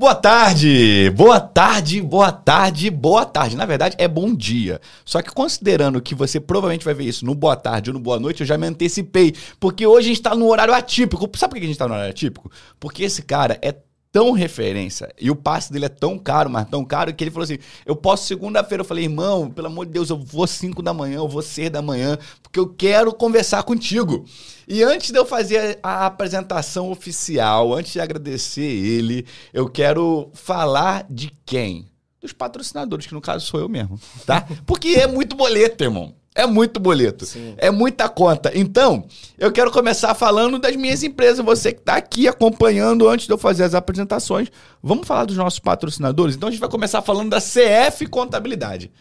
Boa tarde, boa tarde, boa tarde, boa tarde. Na verdade, é bom dia. Só que considerando que você provavelmente vai ver isso no boa tarde ou no boa noite, eu já me antecipei. Porque hoje a gente tá no horário atípico. Sabe por que a gente tá no horário atípico? Porque esse cara é tão referência e o passe dele é tão caro, mas tão caro que ele falou assim: eu posso segunda-feira. Eu falei, irmão, pelo amor de Deus, eu vou 5 da manhã, eu vou 6 da manhã, porque eu quero conversar contigo. E antes de eu fazer a apresentação oficial, antes de agradecer ele, eu quero falar de quem? Dos patrocinadores, que no caso sou eu mesmo, tá? Porque é muito boleto, irmão. É muito boleto. Sim. É muita conta. Então, eu quero começar falando das minhas empresas. Você que está aqui acompanhando antes de eu fazer as apresentações. Vamos falar dos nossos patrocinadores? Então, a gente vai começar falando da CF Contabilidade.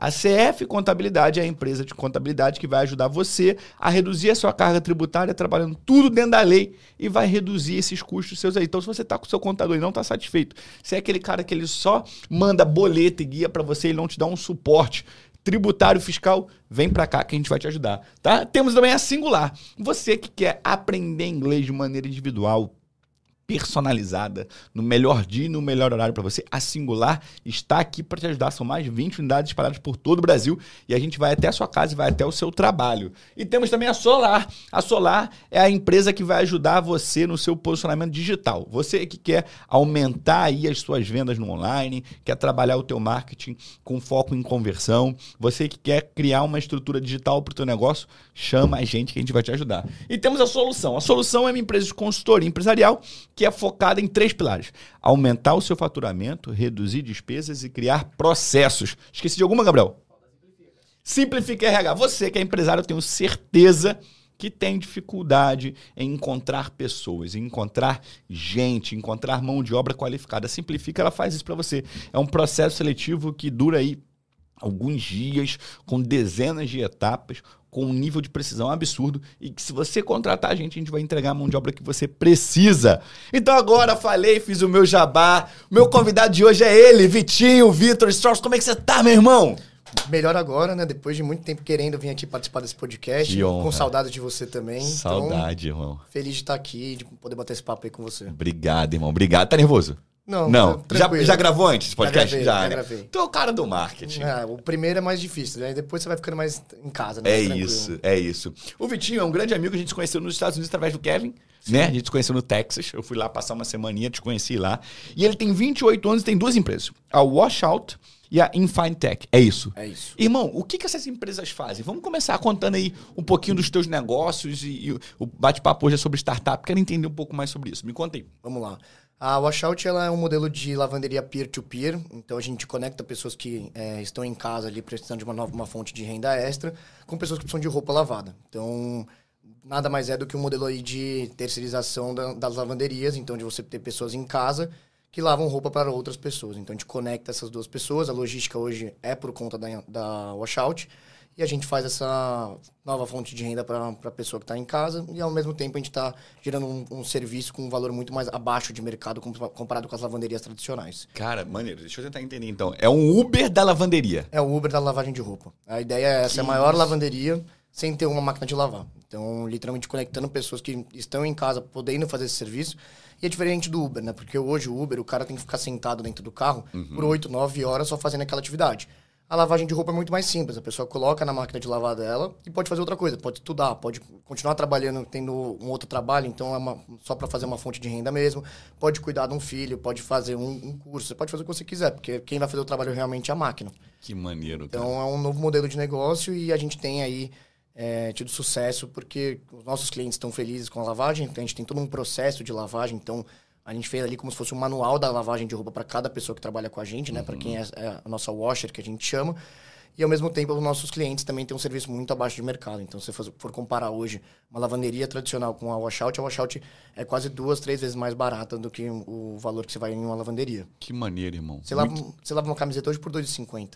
A CF Contabilidade é a empresa de contabilidade que vai ajudar você a reduzir a sua carga tributária trabalhando tudo dentro da lei e vai reduzir esses custos seus aí. Então, se você está com o seu contador e não está satisfeito, se é aquele cara que ele só manda boleto e guia para você e não te dá um suporte tributário fiscal, vem para cá que a gente vai te ajudar, tá? Temos também a Singular. Você que quer aprender inglês de maneira individual, personalizada, no melhor dia e no melhor horário para você. A Singular está aqui para te ajudar. São mais de 20 unidades espalhadas por todo o Brasil e a gente vai até a sua casa e vai até o seu trabalho. E temos também a Solar. A Solar é a empresa que vai ajudar você no seu posicionamento digital. Você que quer aumentar aí as suas vendas no online, quer trabalhar o teu marketing com foco em conversão, você que quer criar uma estrutura digital para o teu negócio, chama a gente que a gente vai te ajudar. E temos a solução. A solução é uma empresa de consultoria empresarial que é focada em três pilares: aumentar o seu faturamento, reduzir despesas e criar processos. Esqueci de alguma, Gabriel? Simplifica RH. Você que é empresário, eu tenho certeza que tem dificuldade em encontrar pessoas, em encontrar gente, encontrar mão de obra qualificada. Simplifica, ela faz isso para você. É um processo seletivo que dura aí alguns dias, com dezenas de etapas, com um nível de precisão absurdo e que se você contratar a gente, a gente vai entregar a mão de obra que você precisa. Então agora falei, fiz o meu jabá. Meu convidado de hoje é ele, Vitinho, Vitor Strauss. Como é que você tá, meu irmão? Melhor agora, né? Depois de muito tempo querendo vir aqui participar desse podcast. Com saudade de você também. Então, saudade, então, irmão. Feliz de estar aqui, de poder bater esse papo aí com você. Obrigado, irmão. Obrigado. Tá nervoso? Não, não. Já, já gravou antes esse podcast? Já, gravei, já, já né? gravei. Tu é o cara do marketing. É, o primeiro é mais difícil, né? Depois você vai ficando mais em casa, né? É isso, é isso. O Vitinho é um grande amigo, a gente se conheceu nos Estados Unidos através do Kevin, Sim. né? A gente se conheceu no Texas, eu fui lá passar uma semaninha, te conheci lá. E ele tem 28 anos e tem duas empresas, a Washout e a Infintech. É isso? É isso. Irmão, o que, que essas empresas fazem? Vamos começar contando aí um pouquinho dos teus negócios e, e o bate-papo hoje é sobre startup. Quero entender um pouco mais sobre isso. Me conta aí. Vamos lá. A Washout ela é um modelo de lavanderia peer-to-peer, -peer, então a gente conecta pessoas que é, estão em casa ali precisando de uma nova uma fonte de renda extra com pessoas que precisam de roupa lavada. Então, nada mais é do que um modelo aí de terceirização da, das lavanderias, então de você ter pessoas em casa que lavam roupa para outras pessoas. Então a gente conecta essas duas pessoas, a logística hoje é por conta da, da Washout, e a gente faz essa nova fonte de renda para a pessoa que está em casa e ao mesmo tempo a gente está gerando um, um, serviço com um valor muito mais abaixo de mercado comparado com as lavanderias tradicionais. Cara, maneiro, deixa eu tentar entender então. É um Uber da lavanderia? É o Uber da lavagem de roupa. A ideia é essa, é a maior isso? lavanderia sem ter uma máquina de lavar. Então, literalmente conectando pessoas que estão em casa podendo fazer esse serviço. E é diferente do Uber, né? Porque hoje o Uber, o cara tem que ficar sentado dentro do carro uhum. por 8, 9 horas só fazendo aquela atividade. A lavagem de roupa é muito mais simples. A pessoa coloca na máquina de lavar dela e pode fazer outra coisa. Pode estudar, pode continuar trabalhando, tendo um outro trabalho, então é uma, só para fazer uma fonte de renda mesmo. Pode cuidar de um filho, pode fazer um, um, curso. Pode fazer o que você quiser, porque quem vai fazer o trabalho realmente é a máquina. Que maneiro. Cara. Então é um novo modelo de negócio e a gente tem aí é, tido sucesso porque os nossos clientes estão felizes com a lavagem. A gente tem todo um processo de lavagem, então a gente fez ali como se fosse um manual da lavagem de roupa para cada pessoa que trabalha com a gente, né? Uhum. Para quem é, é, a nossa washer, que a gente chama. E ao mesmo tempo, os nossos clientes também têm um serviço muito abaixo de mercado. Então, se você for comparar hoje uma lavanderia tradicional com a washout, a washout é quase duas, três vezes mais barata do que o valor que você vai em uma lavanderia. Que maneiro, irmão. Você, muito... lava, você lava uma camiseta hoje por 2,50.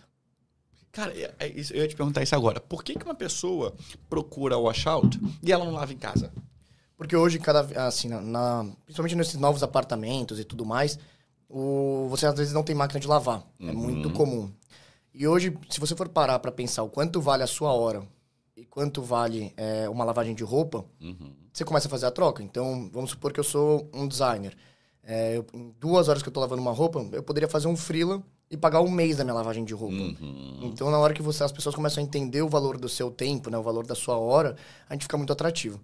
Cara, é, é eu ia te perguntar isso agora. Por que, que uma pessoa procura o washout e ela não lava em casa? Porque hoje, cada, assim, na, na, principalmente nesses novos apartamentos e tudo mais, o, você às vezes não tem máquina de lavar. É uhum. É muito comum. E hoje, se você for parar para pensar o quanto vale a sua hora e quanto vale é, uma lavagem de roupa, uhum. você começa a fazer a troca. Então, vamos supor que eu sou um designer. É, eu, em duas horas que eu tô lavando uma roupa, eu poderia fazer um freela e pagar um mês da minha lavagem de roupa. Uhum. Então, na hora que você, as pessoas começam a entender o valor do seu tempo, né, o valor da sua hora, a gente fica muito atrativo.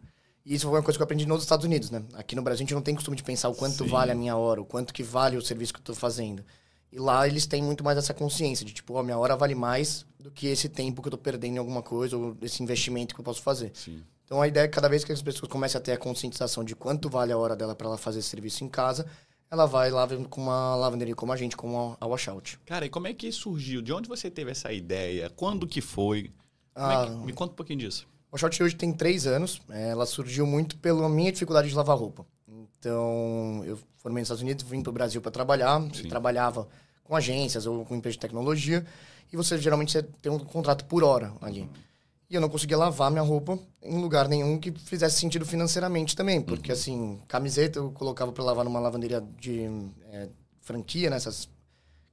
E isso foi uma coisa que eu aprendi nos Estados Unidos, né? Aqui no Brasil a gente não tem costume de pensar o quanto Sim. vale a minha hora, o quanto que vale o serviço que eu tô fazendo. E lá eles têm muito mais essa consciência de tipo, ó, minha hora vale mais do que esse tempo que eu tô perdendo em alguma coisa ou esse investimento que eu posso fazer. Sim. Então a ideia é que cada vez que as pessoas comecem a ter a conscientização de quanto vale a hora dela para ela fazer esse serviço em casa, ela vai lá com uma lavanderia como a gente, como a Washout. Cara, e como é que surgiu? De onde você teve essa ideia? Quando que foi? Como é Ah, que- Me conta um pouquinho disso. A Washout hoje tem três anos. É, Ela surgiu muito pela minha dificuldade de lavar roupa. Então, eu formei nos Estados Unidos, vim para o Brasil para trabalhar. Trabalhava com agências ou com empresas de tecnologia. E você geralmente você tem um contrato por hora ali. E eu não conseguia lavar minha roupa em lugar nenhum que fizesse sentido financeiramente também. Porque, assim, camiseta eu colocava para lavar numa lavanderia de é, franquia, nessas.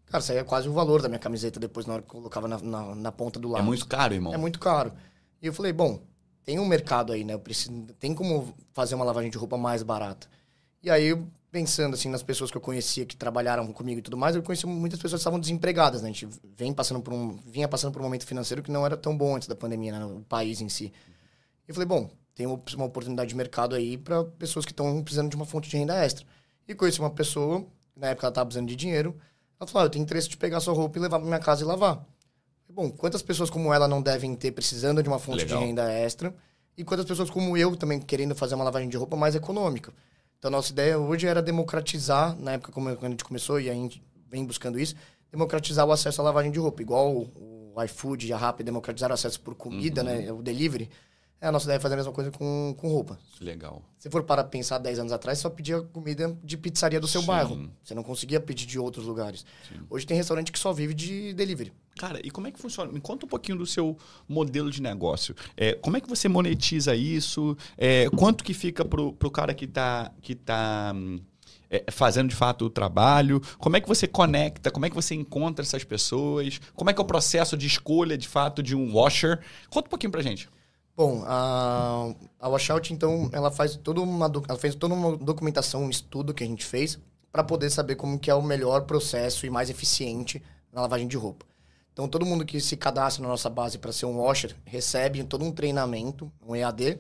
Cara, saía quase o valor da minha camiseta depois na hora que eu colocava na, na, na ponta do lado. É muito caro, irmão. É muito caro. E eu falei, bom, tem um mercado aí, né? Eu preciso, tem como fazer uma lavagem de roupa mais barata. E aí, pensando assim nas pessoas que eu conhecia que trabalharam comigo e tudo mais, eu conheci muitas pessoas que estavam desempregadas, né? A gente vem passando por um, vinha passando por um momento financeiro que não era tão bom antes da pandemia, né? No país em si. E eu falei, bom, tem uma oportunidade de mercado aí para pessoas que estão precisando de uma fonte de renda extra. E conheci uma pessoa, na época ela estava precisando de dinheiro, ela falou, ah, eu tenho interesse de pegar sua roupa e levar para minha casa e lavar. Bom, quantas pessoas como ela não devem ter precisando de uma fonte Legal. de renda extra? E quantas pessoas como eu também querendo fazer uma lavagem de roupa mais econômica? Então, a nossa ideia hoje era democratizar, na época como- a gente começou, e a gente vem buscando isso, democratizar o acesso à lavagem de roupa. Igual o, iFood e a Rappi democratizaram o acesso por comida, né? O delivery. É, a nossa ideia é fazer a mesma coisa com, com roupa. Legal. Se for para pensar 10 anos atrás, só pedia comida de pizzaria do seu Sim. bairro. Você não conseguia pedir de outros lugares. Hoje tem restaurante que só vive de delivery. Cara, e como é que funciona? Me conta um pouquinho do seu modelo de negócio. É, como é que você monetiza isso? É, quanto que fica pro, pro cara que tá, que tá hum, é, fazendo de fato o trabalho? Como é que você conecta? Como é que você encontra essas pessoas? Como é que é o processo de escolha, de fato, de um washer? Conta um pouquinho pra gente. Bom, a, a Washout, então, ela faz toda uma, ela fez toda uma documentação, um estudo que a gente fez para poder saber como que é o melhor processo e mais eficiente na lavagem de roupa. Então, todo mundo que se cadastra na nossa base para ser um washer recebe todo um treinamento, um EAD,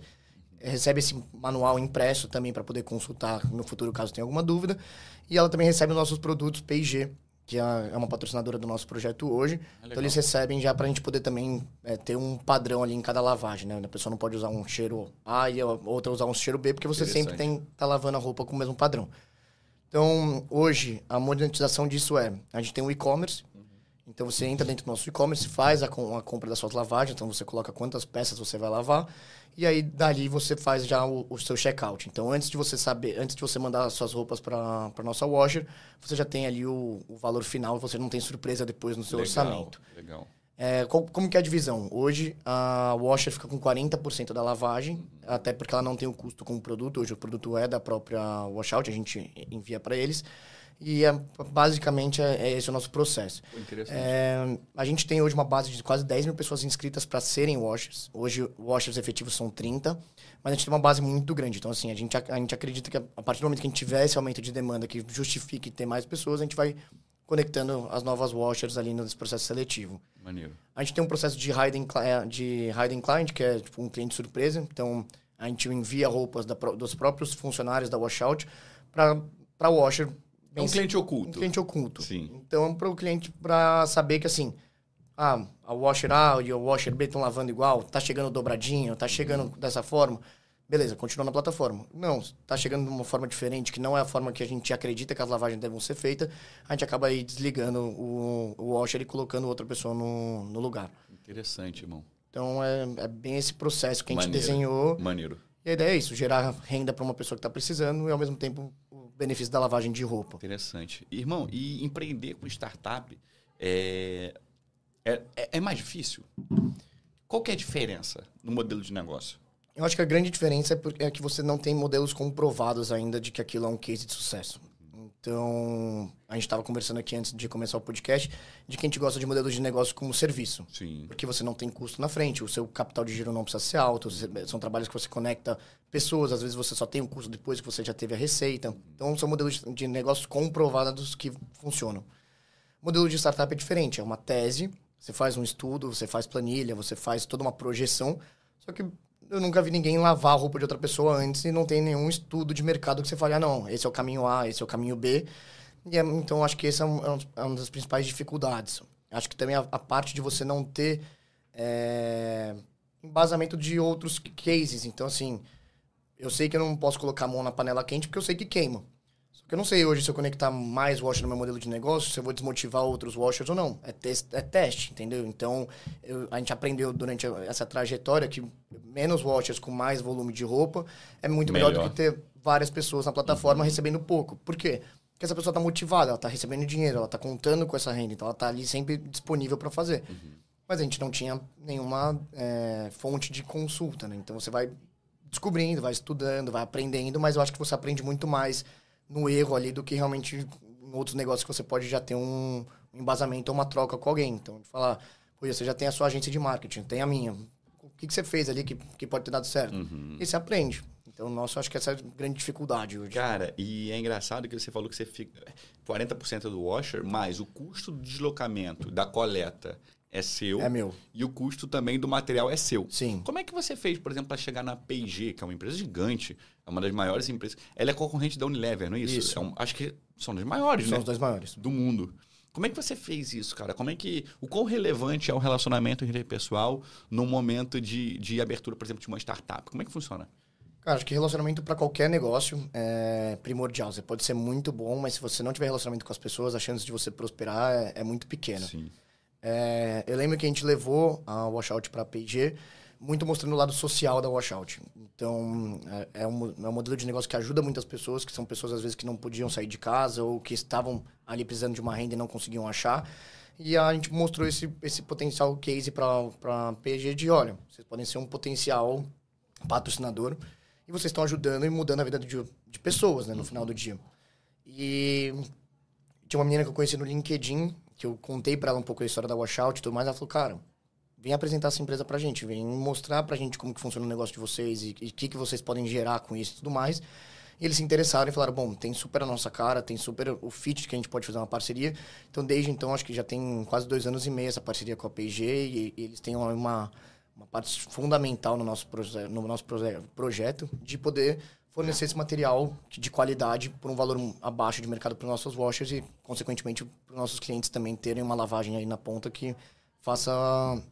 recebe esse manual impresso também para poder consultar no futuro caso tenha alguma dúvida. E ela também recebe os nossos produtos P&G, que é é uma patrocinadora do nosso projeto hoje. então eles recebem já para a gente poder também é, ter um padrão ali em cada lavagem, né? A pessoa não pode usar um cheiro A e a outra usar um cheiro B, porque você sempre tem tá lavando a roupa com o mesmo padrão. Então, hoje, a monetização disso é, a gente tem um e-commerce, então você entra dentro do nosso e-commerce, faz a, com- a compra das suas lavagens, então você coloca quantas peças você vai lavar, e aí dali você faz já o, o seu checkout. Então antes de você saber, antes de você mandar as suas roupas para a nossa washer, você já tem ali o, o valor final, você não tem surpresa depois no seu orçamento. Legal. É, co- como que é a divisão? Hoje a washer fica com 40% da lavagem, até porque ela não tem o custo com o produto. Hoje o produto é da própria washout, a gente envia para eles. E é, basicamente é, é esse o nosso processo. É, a gente tem hoje uma base de quase 10 mil pessoas inscritas para serem washers. Hoje, washers efetivos são 30, mas a gente tem uma base muito grande. Então, assim, a gente, ac- a gente acredita que a partir do momento que a gente tiver esse aumento de demanda que justifique ter mais pessoas, a gente vai conectando as novas washers ali nesse processo seletivo. Maneiro. A gente tem um processo de hiding, eh, de hiding client, que é tipo um cliente surpresa. Então, a gente envia roupas da dos próprios funcionários da washout para a washer. É um cliente oculto. Um cliente oculto. Sim. Então, para o cliente, para saber que assim, ah, a washer A e o washer B estão lavando igual, tá chegando dobradinho, tá chegando dessa forma. Beleza, continua na plataforma. Não, tá chegando de uma forma diferente, que não é a forma que a gente acredita que as lavagens devem ser feitas, a gente acaba aí desligando o, o washer e colocando outra pessoa no, no lugar. Interessante, irmão. Então é, é bem esse processo que a gente desenhou. Maneiro. E a ideia é isso, gerar renda para uma pessoa que está precisando e ao mesmo tempo benefício da lavagem de roupa. Interessante. Irmão, e empreender com startup é, é, é- é mais difícil? Qual que é a diferença no modelo de negócio? Eu acho que a grande diferença é, porque, é que você não tem modelos comprovados ainda de que aquilo é um case de sucesso. Então, a gente estava conversando aqui antes de começar o podcast de que a gente gosta de modelos de negócio como serviço. Sim. Porque você não tem custo na frente, o seu capital de giro não precisa ser alto, são trabalhos que você conecta pessoas, às vezes você só tem um custo depois que você já teve a receita. Então, são modelos de negócios comprovados que funcionam. O modelo de startup é diferente, é uma tese, você faz um estudo, você faz planilha, você faz toda uma projeção, só que eu nunca vi ninguém lavar a roupa de outra pessoa antes e não tem nenhum estudo de mercado que você fale, ah, não, esse é o caminho A, esse é o caminho B. E é, então, acho que essa é, um, é uma das principais dificuldades. Acho que também a, a parte de você não ter é, embasamento de outros cases. Então, assim, eu sei que eu não posso colocar a mão na panela quente porque eu sei que queima. Porque eu não sei hoje se eu conectar mais washer no meu modelo de negócio, se eu vou desmotivar outros washers ou não. É, test, é teste, entendeu? Então, eu, a gente aprendeu durante essa trajetória que menos washers com mais volume de roupa é muito melhor, melhor do que ter várias pessoas na plataforma uhum. recebendo pouco. Por quê? Porque essa pessoa está motivada, ela está recebendo dinheiro, ela está contando com essa renda, então ela está ali sempre disponível para fazer. Uhum. Mas a gente não tinha nenhuma é, fonte de consulta, né? Então você vai descobrindo, vai estudando, vai aprendendo, mas eu acho que você aprende muito mais no erro ali do que realmente em outros negócios que você pode já ter um, embasamento ou uma troca com alguém. Então, falar, pô, você já tem a sua agência de marketing, tem a minha. O que, que você fez ali que, que pode ter dado certo? Uhum. E você aprende. Então, nossa, acho que essa é a grande dificuldade hoje. Cara, e é engraçado que você falou que você fica 40% do washer, mas o custo do deslocamento, da coleta é seu. É meu. E o custo também do material é seu. Sim. Como é que você fez, por exemplo, para chegar na P&G, que é uma empresa gigante, é uma das maiores empresas. Ela é concorrente da Unilever, não é isso? Isso. É um, acho que são das maiores, são né? São os dois maiores. Do mundo. Como é que você fez isso, cara? Como é que. O quão relevante é o relacionamento interpessoal no momento de, de abertura, por exemplo, de uma startup? Como é que funciona? Cara, acho que relacionamento para qualquer negócio é primordial. Você pode ser muito bom, mas se você não tiver relacionamento com as pessoas, a chance de você prosperar é, é muito pequena. Sim. É, eu lembro que a gente levou a Washout para a P&G muito mostrando o lado social da Washout. Então, é, é um, é um modelo de negócio que ajuda muitas pessoas, que são pessoas, às vezes, que não podiam sair de casa ou que estavam ali precisando de uma renda e não conseguiam achar. E a gente mostrou esse, esse potencial case para a P&G de, olha, vocês podem ser um potencial patrocinador e vocês estão ajudando e mudando a vida de, de pessoas, né, no final do dia. E tinha uma menina que eu conheci no LinkedIn que eu contei para ela um pouco a história da Washout e tudo mais, ela falou, cara, vem apresentar essa empresa pra gente, vem mostrar pra gente como que funciona o negócio de vocês e o que, que vocês podem gerar com isso e tudo mais. E eles se interessaram e falaram, bom, tem super a nossa cara, tem super o fit que a gente pode fazer uma parceria. Então, desde então, acho que já tem quase dois anos e meio essa parceria com a P&G e, e eles têm uma, uma parte fundamental no nosso, no nosso projeto de poder fornecer esse material de qualidade por um valor abaixo de mercado para os nossos washers e, consequentemente, para os nossos clientes também terem uma lavagem aí na ponta que faça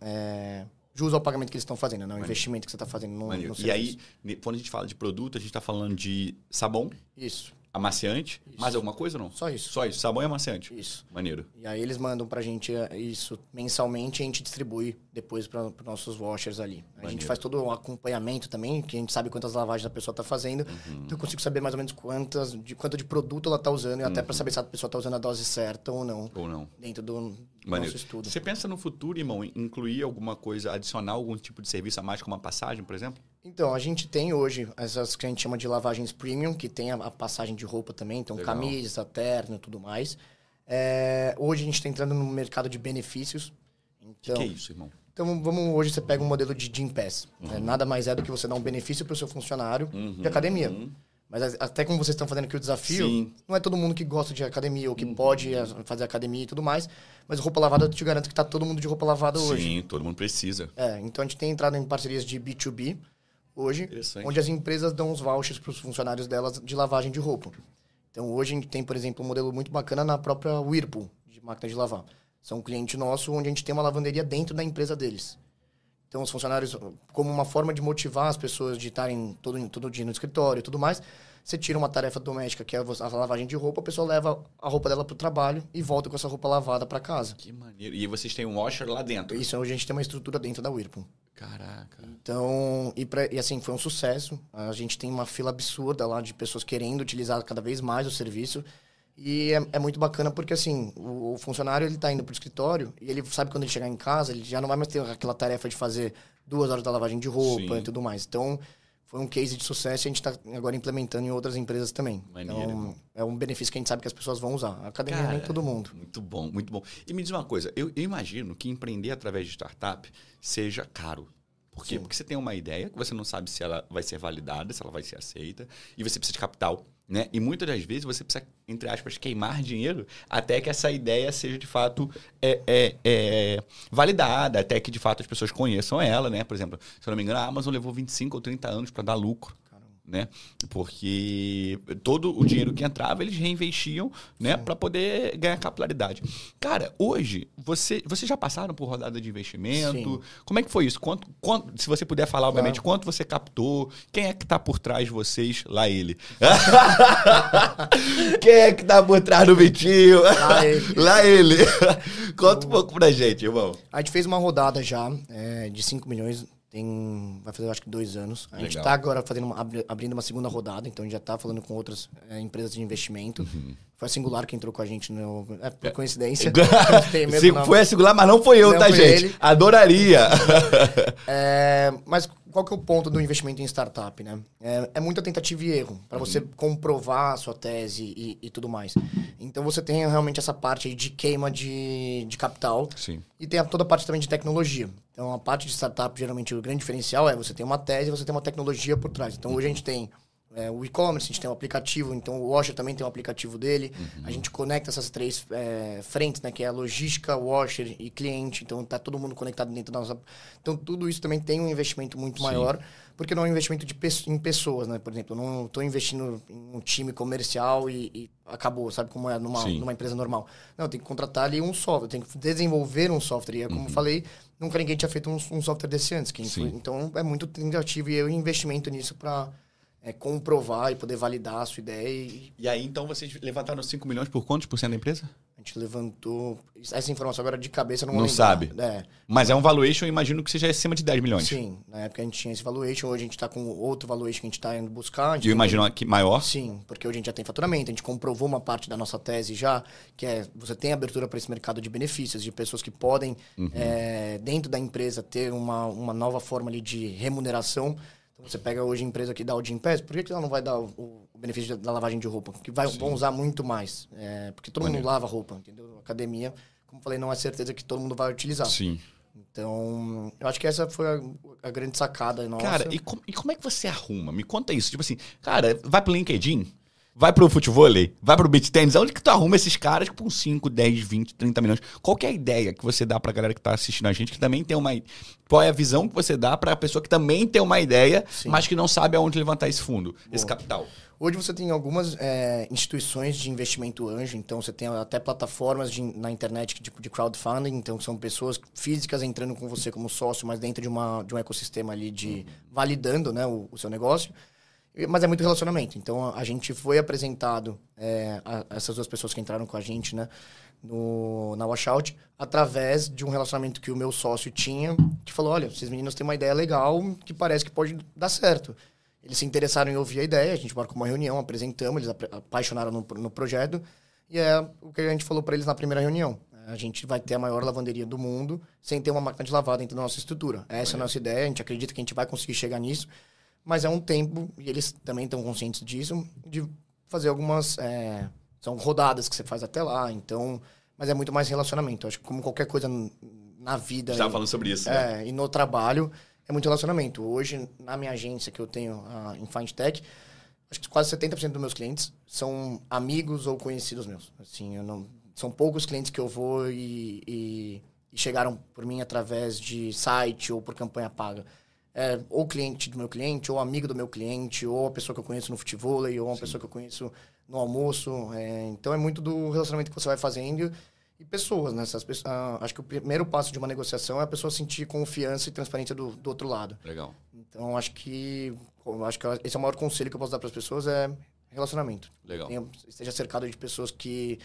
é, jus ao pagamento que eles estão fazendo, né? o investimento que você está fazendo no, no E aí, quando a gente fala de produto, a gente está falando de sabão. Isso. Amaciante? Isso. Mais alguma coisa ou não? Só isso. Só isso. Sabão e amaciante. Isso. Maneiro. E aí eles mandam pra gente é, isso mensalmente e a gente distribui depois para os nossos washers ali. A gente faz todo o acompanhamento também, que a gente sabe quantas lavagens a pessoa tá fazendo. Uhum. Então eu consigo saber mais ou menos quantas, de quanto de produto ela tá usando e uhum. até para saber se a pessoa tá usando a dose certa ou não. Ou não. Dentro do, do nosso estudo. Você pensa no futuro, irmão, incluir alguma coisa, adicionar algum tipo de serviço a mais, como uma passagem, por exemplo? Então, a gente tem hoje essas que a gente chama de lavagens premium, que tem a, a passagem de roupa também, então Legal. camisa, terno e tudo mais. É, hoje a gente está entrando no mercado de benefícios. Então, que, que é isso, irmão? Então, vamos, hoje você pega um modelo de Gym Pass. Uhum. Né? Nada mais é do que você dar um benefício para o seu funcionário uhum, de academia. Uhum. Mas até como vocês estão fazendo aqui o desafio, Sim. não é todo mundo que gosta de academia ou que uhum. pode fazer academia e tudo mais. Mas roupa lavada, eu te garanto que está todo mundo de roupa lavada Sim, hoje. Sim, todo mundo precisa. É, então a gente tem entrado em parcerias de B2B hoje, onde as empresas dão os vouchers para os funcionários delas de lavagem de roupa. Então, hoje a gente tem, por exemplo, um modelo muito bacana na própria Whirlpool, de máquina de lavar. São um cliente nosso onde a gente tem uma lavanderia dentro da empresa deles. Então, os funcionários, como uma forma de motivar as pessoas de estarem todo, todo dia no escritório e tudo mais, você tira uma tarefa doméstica, que é a lavagem de roupa, a pessoa leva a roupa dela para o trabalho e volta com essa roupa lavada para casa. Que maneiro. E vocês têm um washer lá dentro? Isso, a gente tem uma estrutura dentro da Whirlpool. Caraca. Então, e, pra, e assim, foi um sucesso. A gente tem uma fila absurda lá de pessoas querendo utilizar cada vez mais o serviço. E é, é muito bacana porque, assim, o, o funcionário ele tá indo pro escritório e ele sabe quando ele chegar em casa, ele já não vai mais ter aquela tarefa de fazer duas horas da lavagem de roupa Sim. e tudo mais. Então, foi um case de sucesso e a gente está agora implementando em outras empresas também. Maneiro, então, é um benefício que a gente sabe que as pessoas vão usar. A academia Cara, nem todo mundo. Muito bom, muito bom. E me diz uma coisa, eu, eu imagino que empreender através de startup seja caro. Por quê? Sim. Porque você tem uma ideia que você não sabe se ela vai ser validada, se ela vai ser aceita, e você precisa de capital. Né? E muitas das vezes você precisa, entre aspas, queimar dinheiro até que essa ideia seja de fato é, é, é, validada, até que de fato as pessoas conheçam ela. Né? Por exemplo, se eu não me engano, a Amazon levou 25 ou 30 anos para dar lucro. Né? Porque todo o dinheiro que entrava eles reinvestiam, né, para poder ganhar capilaridade. Cara, hoje você, vocês já passaram por rodada de investimento? Sim. Como é que foi isso? Quanto, quanto, se você puder falar, obviamente, quanto você captou? Quem é que tá por trás de vocês? Lá ele. Quem é que tá por trás do Vitinho? Lá ele. Lá ele. Conta um pouco pra gente, irmão. A gente fez uma rodada já é, de 5 milhões, tem, vai fazer acho que dois anos. A gente Legal. está agora fazendo uma- abri- abrindo uma segunda rodada, então a gente já está falando com outras é, empresas de investimento. Uhum. Foi a Singular que entrou com a gente, no, é, por coincidência. Se não. foi a singular, mas não foi eu, Não tá, foi gente? ele. Adoraria. É, mas qual que é o ponto do investimento em startup, né? É, é muita tentativa e erro para você comprovar a sua tese e, e tudo mais. Então você tem realmente essa parte aí de queima de, de capital Sim. e tem a- toda a parte também de tecnologia. Então a parte de startup, geralmente, o grande diferencial é você tem uma tese e você tem uma tecnologia por trás. Então hoje a gente tem é, o e-commerce, a gente tem um aplicativo, então o Washer também tem um aplicativo dele. A gente conecta essas três é, frentes, né? Que é a logística, Washer e cliente. Então tá todo mundo conectado dentro da nossa. Então tudo isso também tem um investimento muito Sim. maior, porque não é um investimento de, em pessoas, né? Por exemplo, eu não estou investindo em um time comercial e, e acabou, sabe como é numa, Sim. numa empresa normal. Não, tem que contratar ali um software, tem que desenvolver um software. E é como eu falei, nunca ninguém tinha feito um, um software desse antes. Uhum. Foi- então é muito tentativo e eu investimento nisso para comprovar e poder validar a sua ideia. E E aí, então, vocês levantaram 5 milhões por quantos por cento da empresa? a gente levantou. Essa informação agora de cabeça eu não Não sabe. É. Mas é um valuation, eu imagino que seja acima de 10 milhões. Sim, na época a gente tinha esse valuation, hoje a gente está com outro valuation que a gente está indo buscar. E eu imagino que maior. Sim, porque hoje a gente já tem faturamento, a gente comprovou uma parte da nossa tese já, que é você tem abertura para esse mercado de benefícios, de pessoas que podem, é, dentro da empresa, ter uma, uma nova forma ali de remuneração. Então você pega hoje a empresa que dá o Gym Pass, por que, que ela não vai dar o, o benefício da lavagem de roupa? Que vai, vão usar muito mais. É, porque todo mundo lava roupa, entendeu? Academia, como eu falei, não é certeza que todo mundo vai utilizar. Sim. Então, eu acho que essa foi a, a grande sacada nossa. Cara, e, com- e como é que você arruma? Me conta isso. Tipo assim, cara, vai pro LinkedIn, vai pro futevôlei, vai pro beat tennis. Onde que tu arruma esses caras com 5, 10, 20, 30 milhões? Qual é a ideia que você dá pra galera que tá assistindo a gente, que também tem uma... Qual é a visão que você dá pra pessoa que também tem uma ideia, Sim. mas que não sabe aonde levantar esse fundo, esse capital? Hoje você tem algumas é, instituições de investimento anjo, então você tem até plataformas de- na internet tipo de crowdfunding, então são pessoas físicas entrando com você como sócio, mas dentro de, uma, de um ecossistema ali de validando né, o, o seu negócio. Mas é muito relacionamento. Então a, a gente foi apresentado, é, a, a essas duas pessoas que entraram com a gente né, no, na Washout, através de um relacionamento que o meu sócio tinha, que falou: olha, esses meninos têm uma ideia legal que parece que pode dar certo. Eles se interessaram em ouvir a ideia, a gente marcou uma reunião, apresentamos, eles apaixonaram no, no projeto. E é o que a gente falou para eles na primeira reunião. A gente vai ter a maior lavanderia do mundo sem ter uma máquina de lavar dentro da nossa estrutura. Essa é a nossa ideia, a gente acredita que a gente vai conseguir chegar nisso. Mas é um tempo, e eles também estão conscientes disso, de fazer algumas. é, são rodadas que você faz até lá, então. Mas é muito mais relacionamento. Acho que como qualquer coisa na vida. Tava e- falando sobre isso, né? é, e no trabalho é muito relacionamento. Hoje, na minha agência que eu tenho a, em Findtech, acho que quase 70% dos meus clientes são amigos ou conhecidos meus. Assim, não, são poucos clientes que eu vou e, e- e chegaram por mim através de site ou por campanha paga. É, ou cliente do meu cliente, ou amigo do meu cliente, ou a pessoa que eu conheço no futebol, ou uma pessoa que eu conheço no almoço. É, então é muito do relacionamento que você vai fazendo e pessoas, né? Essas pessoas, ah, acho que o primeiro passo de uma negociação é a pessoa sentir confiança e transparência do, do outro lado. Legal. Então acho que acho que esse é o maior conselho que eu posso dar para as pessoas é relacionamento. Legal. Tenha- esteja cercado de pessoas que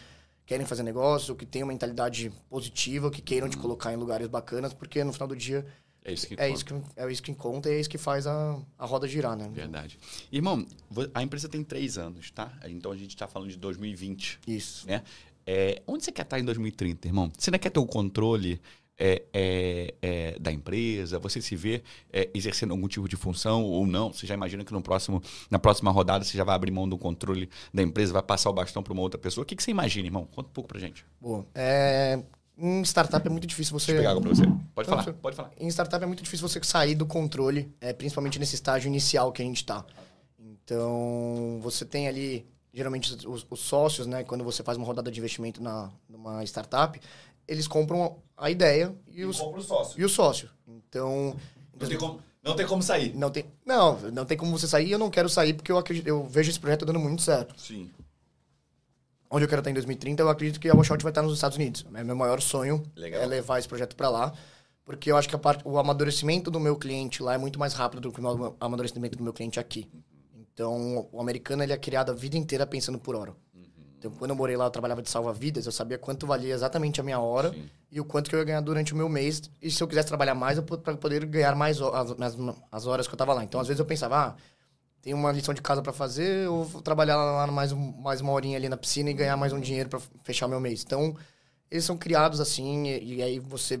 querem fazer negócio, que tenham uma mentalidade positiva, que queiram te colocar em lugares bacanas, porque no final do dia É isso que é isso que, é isso que conta e é isso que faz a, a roda girar, né? Verdade. Irmão, a empresa tem três anos, tá? Então a gente tá falando de 2020. Isso. né? É, onde você quer estar em 2030, irmão? Você ainda quer ter o controle é, é, é, da empresa? Você se vê é, exercendo algum tipo de função ou não? Você já imagina que no próximo, na próxima rodada você já vai abrir mão do controle da empresa, vai passar o bastão para uma outra pessoa? O que, que você imagina, irmão? Conta um pouco pra gente. Boa. Em startup é muito difícil você. Deixa eu pegar água pra você. Pode falar, pode falar. Em startup é muito difícil você sair do controle, é, principalmente nesse estágio inicial que a gente está. Então, você tem ali, geralmente, os, os, sócios, né? Quando você faz uma rodada de investimento na, numa startup, eles compram a ideia e, os, o sócio. E o sócio. Então. Não tem, como, não tem como sair. Não tem, não, não tem como você sair. Eu não quero sair porque eu, acredito, eu vejo esse projeto dando muito certo. Sim onde eu quero estar em 2030, eu acredito que a Washout vai estar nos Estados Unidos. É meu maior sonho Legal. é levar esse projeto para lá, porque eu acho que a parte, o amadurecimento do meu cliente lá é muito mais rápido do que o amadurecimento do meu cliente aqui. Então, o americano ele é criado a vida inteira pensando por hora. Uhum. Então, quando eu morei lá, eu trabalhava de salva-vidas, eu sabia quanto valia exatamente a minha hora Sim. e o quanto que eu ia ganhar durante o meu mês. E se eu quisesse trabalhar mais, eu para poder ganhar mais as, as, horas que eu estava lá. Então, às vezes eu pensava, ah, tem uma lição de casa para fazer, ou vou trabalhar lá mais, mais uma horinha ali na piscina e ganhar mais um dinheiro para fechar meu mês. Então, eles são criados assim, e, e, aí você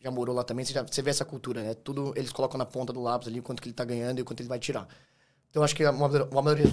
já morou lá também, você, já, você vê essa cultura, né? Tudo eles colocam na ponta do lápis ali, o quanto que ele tá ganhando e o quanto ele vai tirar. Então, acho que o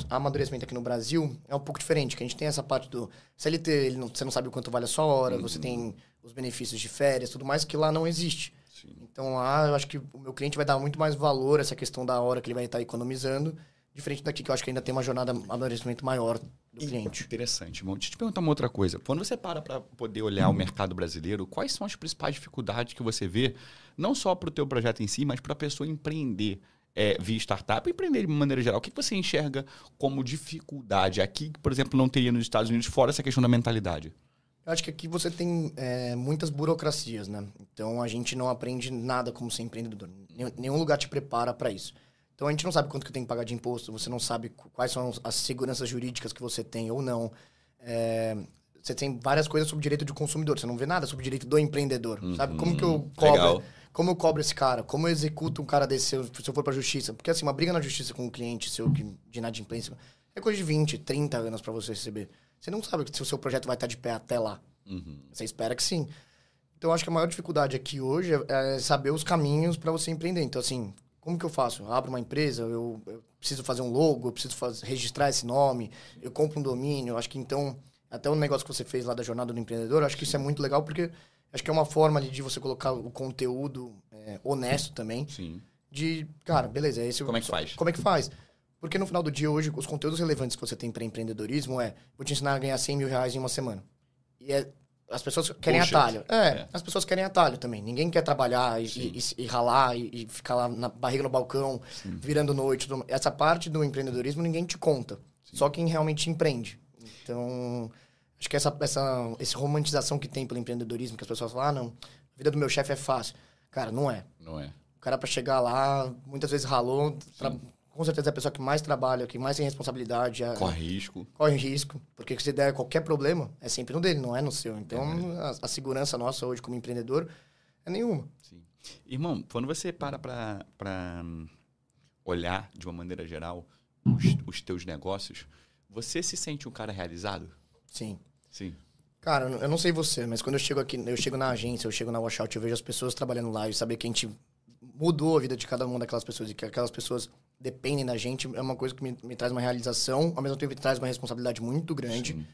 amadurecimento aqui no Brasil é um pouco diferente, que a gente tem essa parte do CLT, ele não, você não sabe o quanto vale a sua hora, uhum. você tem os benefícios de férias, tudo mais, que lá não existe. Sim. Então, lá eu acho que o meu cliente vai dar muito mais valor a essa questão da hora que ele vai estar economizando, Diferente daqui, que eu acho que ainda tem uma jornada de amadurecimento maior do cliente. Interessante. Bom, deixa eu te perguntar uma outra coisa. Quando você para para poder olhar o mercado brasileiro, quais são as principais dificuldades que você vê, não só para o teu projeto em si, mas para a pessoa empreender é, via startup, empreender de maneira geral? O que você enxerga como dificuldade aqui, que, por exemplo, não teria nos Estados Unidos, fora essa questão da mentalidade? Eu acho que aqui você tem é, muitas burocracias, né? Então a gente não aprende nada como ser empreendedor. Nenhum lugar te prepara para isso. Então a gente não sabe quanto que tem que pagar de imposto, você não sabe quais são as seguranças jurídicas que você tem ou não. É, você tem várias coisas sobre direito do consumidor, você não vê nada sobre direito do empreendedor. Uhum, sabe? Como que eu cobro? Legal. Como eu cobro esse cara? Como eu executo um cara desse se eu, se eu for pra justiça? Porque assim, uma briga na justiça com um cliente seu de inadimplência é coisa de 20, 30 anos para você receber. Você não sabe se o seu projeto vai estar de pé até lá. Uhum. Você espera que sim. Então, acho que a maior dificuldade aqui hoje é, é saber os caminhos para você empreender. Então, assim, como que eu faço? Eu abro uma empresa, eu, eu preciso fazer um logo, eu preciso fazer, registrar esse nome, eu compro um domínio. Acho que então, até o negócio que você fez lá da jornada do empreendedor, acho que isso é muito legal porque acho que é uma forma de você colocar o conteúdo é, honesto também. Sim. De, cara, beleza, é esse Como é que faz? Como é que faz? Porque no final do dia, hoje, os conteúdos relevantes que você tem para empreendedorismo é: vou te ensinar a ganhar 100 mil reais em uma semana. E é as pessoas querem Bullshit. atalho. É, é, as pessoas querem atalho também. Ninguém quer trabalhar e, e, e, ralar e, e, ficar lá na barriga no balcão, Sim. virando noite. Essa parte do empreendedorismo ninguém te conta. Sim. Só quem realmente empreende. Então, acho que essa, essa, essa romantização que tem pelo empreendedorismo, que as pessoas falam, ah, não, a vida do meu chefe é fácil. Cara, não é. Não é. O cara, para chegar lá, muitas vezes ralou, com certeza é a pessoa que mais trabalha, que mais tem responsabilidade. É, corre risco. Corre risco. Porque se der qualquer problema, é sempre no dele, não é no seu. Então, é a, a, segurança nossa hoje como empreendedor é nenhuma. Sim. Irmão, quando você para para olhar de uma maneira geral os, os teus negócios, você se sente um cara realizado? Sim. Sim. Cara, eu não sei você, mas quando eu chego aqui, eu chego na agência, eu chego na Washout, eu vejo as pessoas trabalhando lá e saber que a gente mudou a vida de cada uma daquelas pessoas e que aquelas pessoas dependem da gente é uma coisa que me, me traz uma realização, ao mesmo tempo me traz uma responsabilidade muito grande. Sim.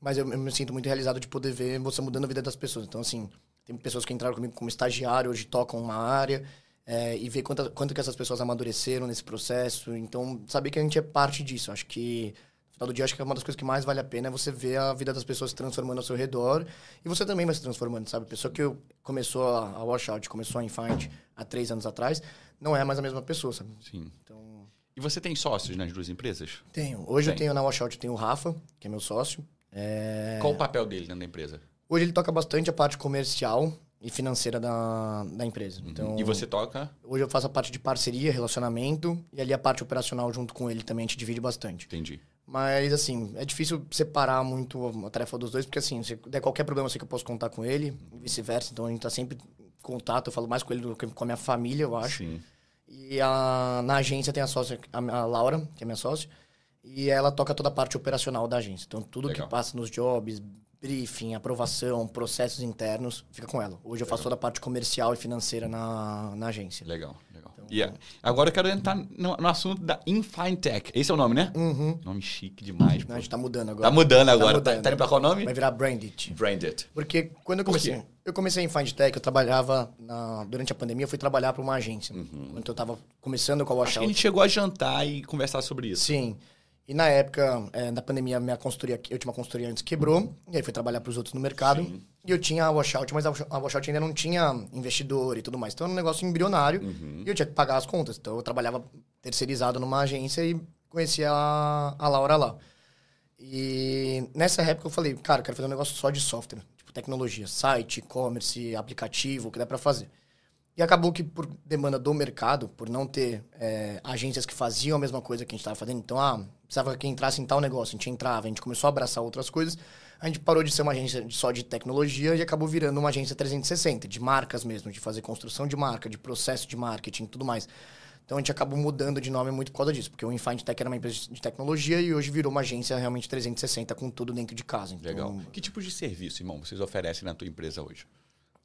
Mas eu, eu, me sinto muito realizado de poder ver você mudando a vida das pessoas. Então, assim, tem pessoas que entraram comigo como estagiário, hoje tocam uma área, é, e ver quanto, quanto que essas pessoas amadureceram nesse processo. Então, saber que a gente é parte disso. Acho que final do dia, acho que é uma das coisas que mais vale a pena é você ver a vida das pessoas se transformando ao seu redor e você também vai se transformando, sabe? A pessoa que começou a, a washout, começou a Infind há três anos atrás, não é mais a mesma pessoa, sabe? Sim. Então... E você tem sócios nas duas empresas? Tenho. Hoje tem. eu tenho na washout, eu tenho o Rafa, que é meu sócio. É... Qual o papel dele dentro da empresa? Hoje ele toca bastante a parte comercial e financeira da, da empresa. Uhum. Então, e você toca? Hoje eu faço a parte de parceria, relacionamento, e ali a parte operacional junto com ele também a gente divide bastante. Entendi. Mas, assim, é difícil separar muito a tarefa dos dois, porque, assim, se der qualquer problema, eu sei que eu posso contar com ele, e vice-versa. Então, a gente tá sempre em contato. Eu falo mais com ele do que com a minha família, eu acho. Sim. E a, na agência tem a sócia, a, a Laura, que é minha sócia, e ela toca toda a parte operacional da agência. Então, tudo Legal. que passa nos jobs, briefing, aprovação, processos internos, fica com ela. Hoje eu faço toda a parte comercial e financeira na, na agência. Legal, legal. A- agora eu quero entrar no, no assunto da InFintech. Esse é o nome, né? Nome chique demais. Não, a gente tá mudando agora. Tá mudando agora. Tá, mudando. tá indo pra qual nome? Vai virar Brandit. Branded. Porque quando eu Por comecei, quê? eu comecei em Findtech, eu trabalhava na- durante a pandemia, eu fui trabalhar para uma agência. Uhum. Quando eu tava começando com a Acho Washout. que a gente chegou a jantar e conversar sobre isso. Sim. E na época é, da pandemia, minha consultoria, eu tinha uma consultoria antes que quebrou, e aí fui trabalhar para os outros no mercado. E eu tinha a Washout, mas a Wash- a Washout ainda não tinha investidor e tudo mais. Então era um negócio embrionário Uhum. e eu tinha que pagar as contas. Então eu trabalhava terceirizado numa agência e conhecia a, a Laura lá. E nessa época eu falei, cara, eu quero fazer um negócio só de software, tipo tecnologia, site, e-commerce, aplicativo, o que dá para fazer. E acabou que, por demanda do mercado, por não ter é, agências que faziam a mesma coisa que a gente estava fazendo, então, ah, precisava que entrasse em tal negócio, a gente entrava, a gente começou a abraçar outras coisas, a gente parou de ser uma agência só de tecnologia e acabou virando uma agência 360, de marcas mesmo, de fazer construção de marca, de processo de marketing e tudo mais. Então a gente acabou mudando de nome muito por causa disso, porque o Infind Tech era uma empresa de tecnologia e hoje virou uma agência realmente 360 com tudo dento de casa. Então, Legal. Que tipo de serviço, irmão, vocês oferecem na tua empresa hoje?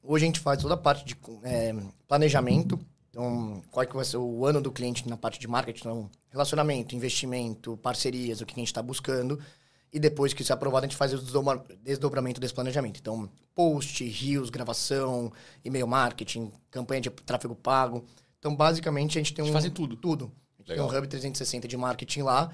Hoje a gente faz toda a parte de é, planejamento. Então, qual é que vai ser o ano do cliente na parte de marketing? Então, relacionamento, investimento, parcerias, o que a gente está buscando. E depois que isso é aprovado, a gente faz o desdobra- desdobramento desse planejamento. Então, post, rios, gravação, e-mail marketing, campanha de tráfego pago. Então, basicamente, a gente tem um... Vocês fazem tudo? Tudo. A gente Legal. tem um hub 360 de marketing lá.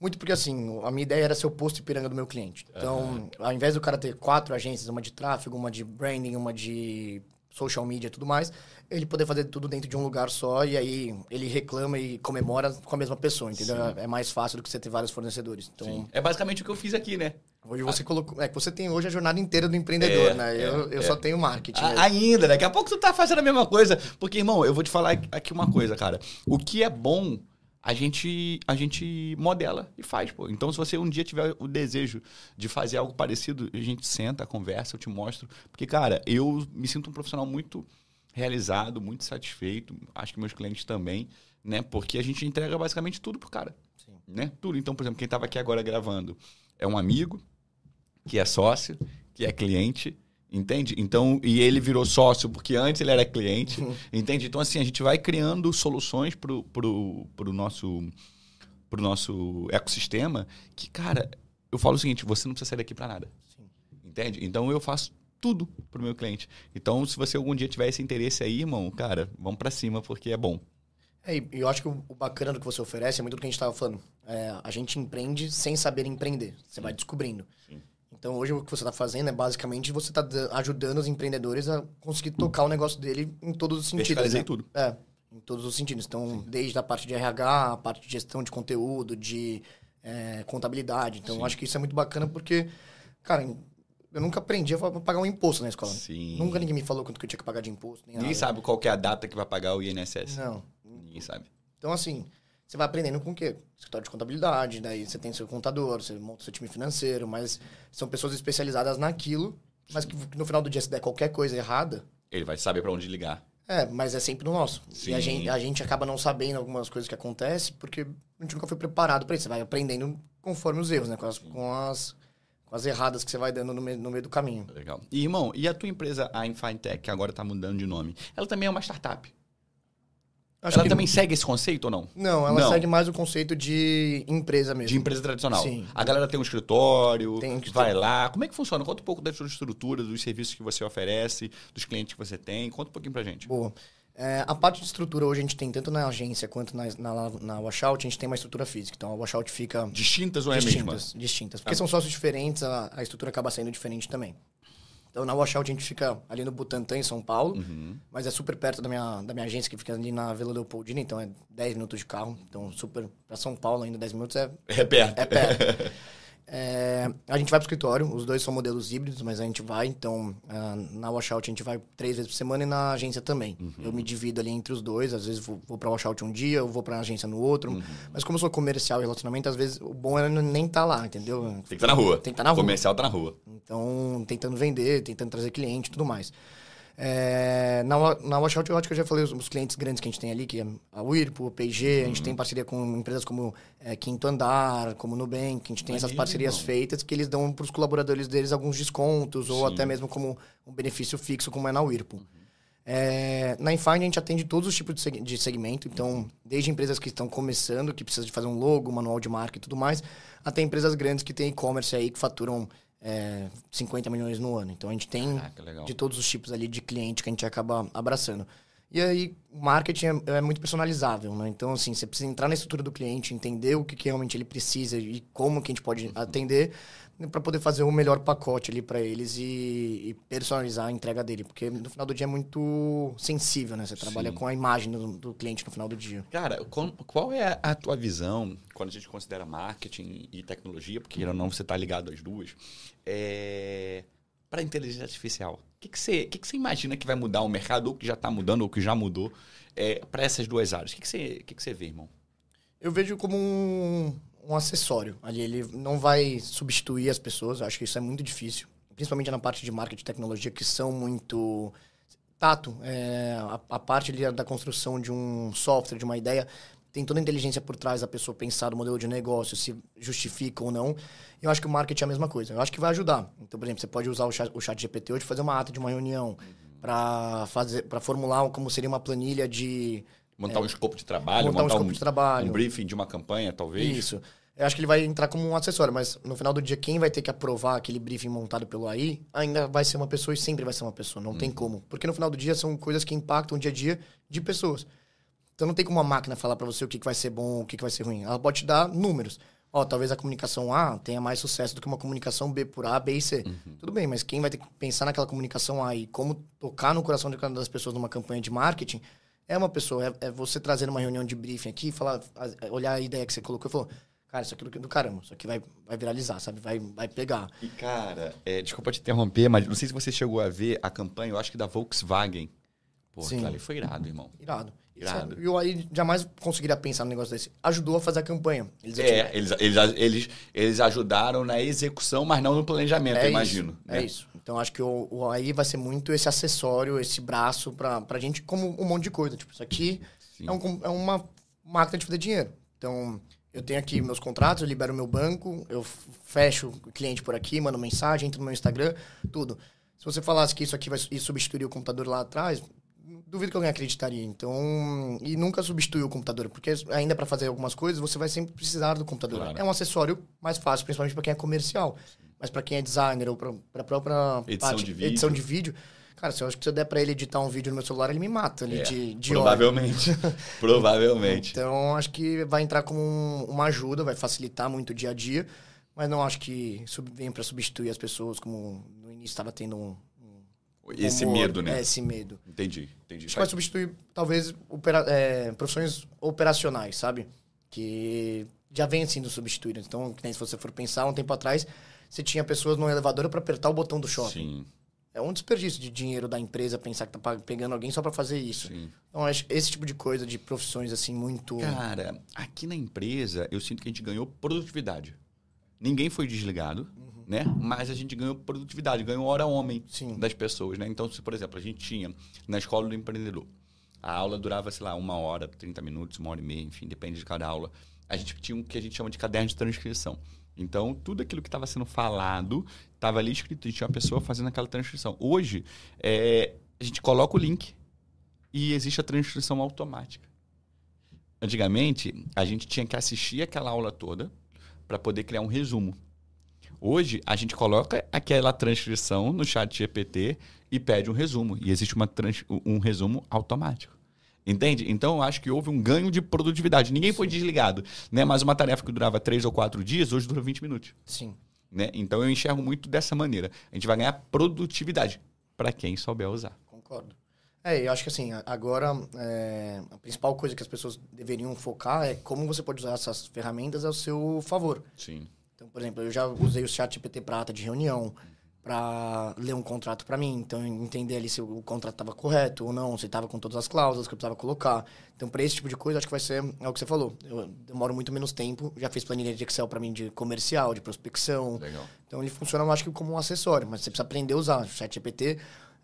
Muito porque, assim, a minha ideia era ser o posto Ipiranga do meu cliente. Então, ao invés do cara ter quatro agências, uma de tráfego, uma de branding, uma de social media e tudo mais, ele poder fazer tudo dentro de um lugar só e aí ele reclama e comemora com a mesma pessoa, entendeu? É mais fácil do que você ter vários fornecedores. Então, Sim. É basicamente o que eu fiz aqui, né? hoje você colocou... É que você tem hoje a jornada inteira do empreendedor, É, né? é, eu eu é. só tenho marketing. A- ainda, daqui a pouco tu tá fazendo a mesma coisa. Porque, irmão, eu vou te falar aqui uma coisa, cara. O que é bom, a gente, a gente modela e faz, pô. Então, se você um dia tiver o desejo de fazer algo parecido, a gente senta, conversa, eu te mostro. Porque, cara, eu me sinto um profissional muito realizado, muito satisfeito. Acho que meus clientes também, né? Porque a gente entrega basicamente tudo pro cara. Sim. Né? Tudo. Então, por exemplo, quem tava aqui agora gravando é um amigo, que é sócio, que é cliente, entende? Então, e ele virou sócio porque antes ele era cliente, entende? Então, assim, a gente vai criando soluções pro, pro, pro, nosso, pro nosso ecossistema que, cara, eu falo o seguinte, você não precisa sair daqui para nada, Sim. entende? Então, eu faço tudo pro meu cliente. Então, se você algum dia tiver esse interesse aí, irmão, cara, vamos para cima porque é bom. É, e eu acho que o bacana do que você oferece é muito do que a gente estava falando. É, a gente empreende sem saber empreender. Você vai descobrindo. Sim. Então, hoje, o que você está fazendo é basicamente você está ajudando os empreendedores a conseguir tocar o negócio dele em todos os sentidos. Né? tudo. É, em todos os sentidos. Então, desde a parte de RH, a parte de gestão de conteúdo, de é, contabilidade. Então, acho que isso é muito bacana porque, cara, eu nunca aprendi a pagar um imposto na escola. Sim. Nunca ninguém me falou quanto que eu tinha que pagar de imposto. Nem Ninguém nada. sabe qual que é a data que vai pagar o INSS. Não. Ninguém sabe. Então, assim, você vai aprendendo com o quê? Escritório de contabilidade, daí você tem seu contador, você monta seu time financeiro, mas são pessoas especializadas naquilo, mas que no final do dia, se der qualquer coisa errada, Ele vai saber para onde ligar. é, mas é sempre no nosso. Sim. E a gente, a gente acaba não sabendo algumas coisas que acontecem, porque a gente nunca foi preparado para isso. Você vai aprendendo conforme os erros, né? Com as, com as, com as erradas que você vai dando no meio, no meio do caminho. Legal. E, irmão, e a tua empresa, a Infintech, que agora tá mudando de nome, ela também é uma startup? Acho ela que- também segue esse conceito ou não? Não, ela Não. segue mais o conceito de empresa mesmo. De empresa tradicional. Sim. A galera tem um escritório, Tem que vai ter. lá. Como é que funciona? Conta um pouco da sua estrutura, dos serviços que você oferece, dos clientes que você tem. Conta um pouquinho pra gente. Boa. É, a parte de estrutura hoje a gente tem tanto na agência quanto na, na, na Washout, a gente tem uma estrutura física. Então a Washout fica Distintas ou é a mesma? distintas, distintas. Porque Ah. são sócios diferentes, a, a estrutura acaba sendo diferente também. Então na Washout a gente fica ali no Butantã, em São Paulo, Uhum. mas é super perto da minha, da minha agência, que fica ali na Vila Leopoldina, então é 10 minutos de carro. Então super. Pra São Paulo ainda 10 minutos é É perto. é perto. É, a gente vai pro escritório, os dois são modelos híbridos, mas a gente vai, então, ah, na washout a gente vai três vezes por semana e na agência também. Eu me divido ali entre os dois, às vezes vou, vou pra washout um dia, eu vou pra agência no outro. Mas como eu sou comercial e relacionamento, às vezes o bom é nem estar lá, entendeu? Tem que estar na rua. Tem que estar na rua. Comercial tá na rua. Então, tentando vender, tentando trazer cliente e tudo mais. É, na, na Washout, eu acho que eu já falei os, os, clientes grandes que a gente tem ali, que é a Whirlpool, o P&G, uhum. a gente tem parceria com empresas como é, Quinto Andar, como Nubank, a gente tem essas parcerias feitas que eles dão para os colaboradores deles alguns descontos, Sim. ou até mesmo como um benefício fixo, como é na Whirlpool. Uhum. É, na Infind a gente atende todos os tipos de segmento, então desde empresas que estão começando, que precisam de fazer um logo, manual de marca e tudo mais, até empresas grandes que têm e-commerce aí que faturam é, 50 milhões no ano. Então a gente tem Caraca, de todos os tipos ali de cliente que a gente acaba abraçando. E aí, o marketing é, é, muito personalizável, né? Então, assim, você precisa entrar na estrutura do cliente, entender o que, que realmente ele precisa e como que a gente pode uhum. atender para poder fazer o melhor pacote ali para eles e, e, personalizar a entrega dele. Porque no final do dia é muito sensível, né? Você trabalha Sim. com a imagem do, do, cliente no final do dia. Cara, qual é a tua visão quando a gente considera marketing e tecnologia? Porque não você está ligado às duas. É... Para inteligência artificial. O que, que, você, que, que você imagina que vai mudar o mercado, ou que já está mudando, ou que já mudou, é, para essas duas áreas? O que, que, você, que, que você vê, irmão? Eu vejo como um, um acessório. Ali ele não vai substituir as pessoas, acho que isso é muito difícil. Principalmente na parte de marketing e tecnologia, que são muito tato. É, a, a, parte ali da construção de um software, de uma ideia, tem toda a inteligência por trás da pessoa pensar no modelo de negócio, se justifica ou não. Eu acho que o marketing é a mesma coisa. Eu acho que vai ajudar. Então, por exemplo, você pode usar o chat, o chat GPT hoje fazer uma ata de uma reunião, para fazer para formular como seria uma planilha de montar é, um escopo de trabalho, montar, montar um escopo um, de trabalho, um briefing de uma campanha, talvez. Isso. Eu acho que ele vai entrar como um acessório, mas no final do dia, quem vai ter que aprovar aquele briefing montado pelo AI ainda vai ser uma pessoa e sempre vai ser uma pessoa. Não tem uhum. como. Porque no final do dia são coisas que impactam o dia a dia de pessoas. Então não tem como uma máquina falar para você o que, que vai ser bom, o que, que vai ser ruim. Ela pode te dar números. Ó, talvez a comunicação A tenha mais sucesso do que uma comunicação B por A, B e C. Uhum. Tudo bem, mas quem vai ter que pensar naquela comunicação A e como tocar no coração de cada das pessoas numa campanha de marketing é uma pessoa. É, é você trazer uma reunião de briefing aqui, falar, olhar a ideia que você colocou e falou Cara, isso aqui é do caramba, isso aqui vai, vai viralizar, sabe? Vai, vai pegar. E, cara, é, desculpa te interromper, mas não sei se você chegou a ver a campanha, eu acho que da Volkswagen. Pô, Sim. aquilo ali foi irado, irmão. Irado. Irado. E eu aí jamais conseguiria pensar num negócio desse. Ajudou a fazer a campanha. Eles é, eles, eles, eles, eles ajudaram na execução, mas não no planejamento, é eu imagino. Isso, né? É isso. Então acho que o, o AI vai ser muito esse acessório, esse braço pra, pra gente, como um monte de coisa. Tipo, isso aqui é, um, é uma máquina de fazer dinheiro. Então, eu tenho aqui meus contratos, eu libero meu banco, eu fecho o cliente por aqui, mando mensagem, entro no meu Instagram, tudo. Se você falasse que isso aqui vai substituir o computador lá atrás, duvido que alguém acreditaria. Então, e nunca substitui o computador, porque ainda para fazer algumas coisas você vai sempre precisar do computador. Claro. É um acessório mais fácil, principalmente para quem é comercial. Mas para quem é designer ou para a própria edição, parte, de vídeo. edição de vídeo, Cara, se eu acho que se eu der pra ele editar um vídeo no meu celular, ele me mata ali é, de, de Provavelmente. provavelmente. Então, acho que vai entrar como um, uma ajuda, vai facilitar muito o dia a dia. Mas não acho que sub, venha para substituir as pessoas, como no início estava tendo um, um esse humor, medo, né? É, esse medo. Entendi, entendi. Acho que vai substituir, talvez, opera, é, profissões operacionais, sabe? Que já vem sendo substituídas. Então, se você for pensar, um tempo atrás, você tinha pessoas no elevador para apertar o botão do shopping. Sim. É um desperdício de dinheiro da empresa pensar que tá pegando alguém só para fazer isso. Sim. Então, acho esse tipo de coisa, de profissões assim, muito. Cara, aqui na empresa, eu sinto que a gente ganhou produtividade. Ninguém foi desligado, uhum. né? Mas a gente ganhou produtividade, ganhou hora homem Sim. das pessoas, né? Então, se, por exemplo, a gente tinha na escola do empreendedor, a aula durava, sei lá, uma hora, 30 minutos, uma hora e meia, enfim, depende de cada aula. A gente tinha o que a gente chama de caderno de transcrição. Então, tudo aquilo que estava sendo falado estava ali escrito e tinha uma pessoa fazendo aquela transcrição. Hoje, é, a gente coloca o link e existe a transcrição automática. Antigamente, a gente tinha que assistir aquela aula toda para poder criar um resumo. Hoje, a gente coloca aquela transcrição no chat GPT e pede um resumo. E existe uma um resumo automático. Entende? Então eu acho que houve um ganho de produtividade. Ninguém foi desligado. Né? Mas uma tarefa que durava três ou quatro dias, hoje dura 20 minutos. Sim. Né? Então eu enxergo muito dessa maneira. A gente vai ganhar produtividade para quem souber usar. Concordo. É, eu acho que assim, agora é, a principal coisa que as pessoas deveriam focar é como você pode usar essas ferramentas ao seu favor. Sim. Então, por exemplo, eu já usei o chat GPT Prata de reunião para ler um contrato para mim, então entender ali se o contrato estava correto ou não, se estava com todas as cláusulas que eu precisava colocar. Então, para esse tipo de coisa, acho que vai ser é o que você falou. Eu demoro muito menos tempo, já fiz planilha de Excel para mim de comercial, de prospecção. Legal. Então, ele funciona, eu acho que como um acessório, mas você precisa aprender a usar. O ChatGPT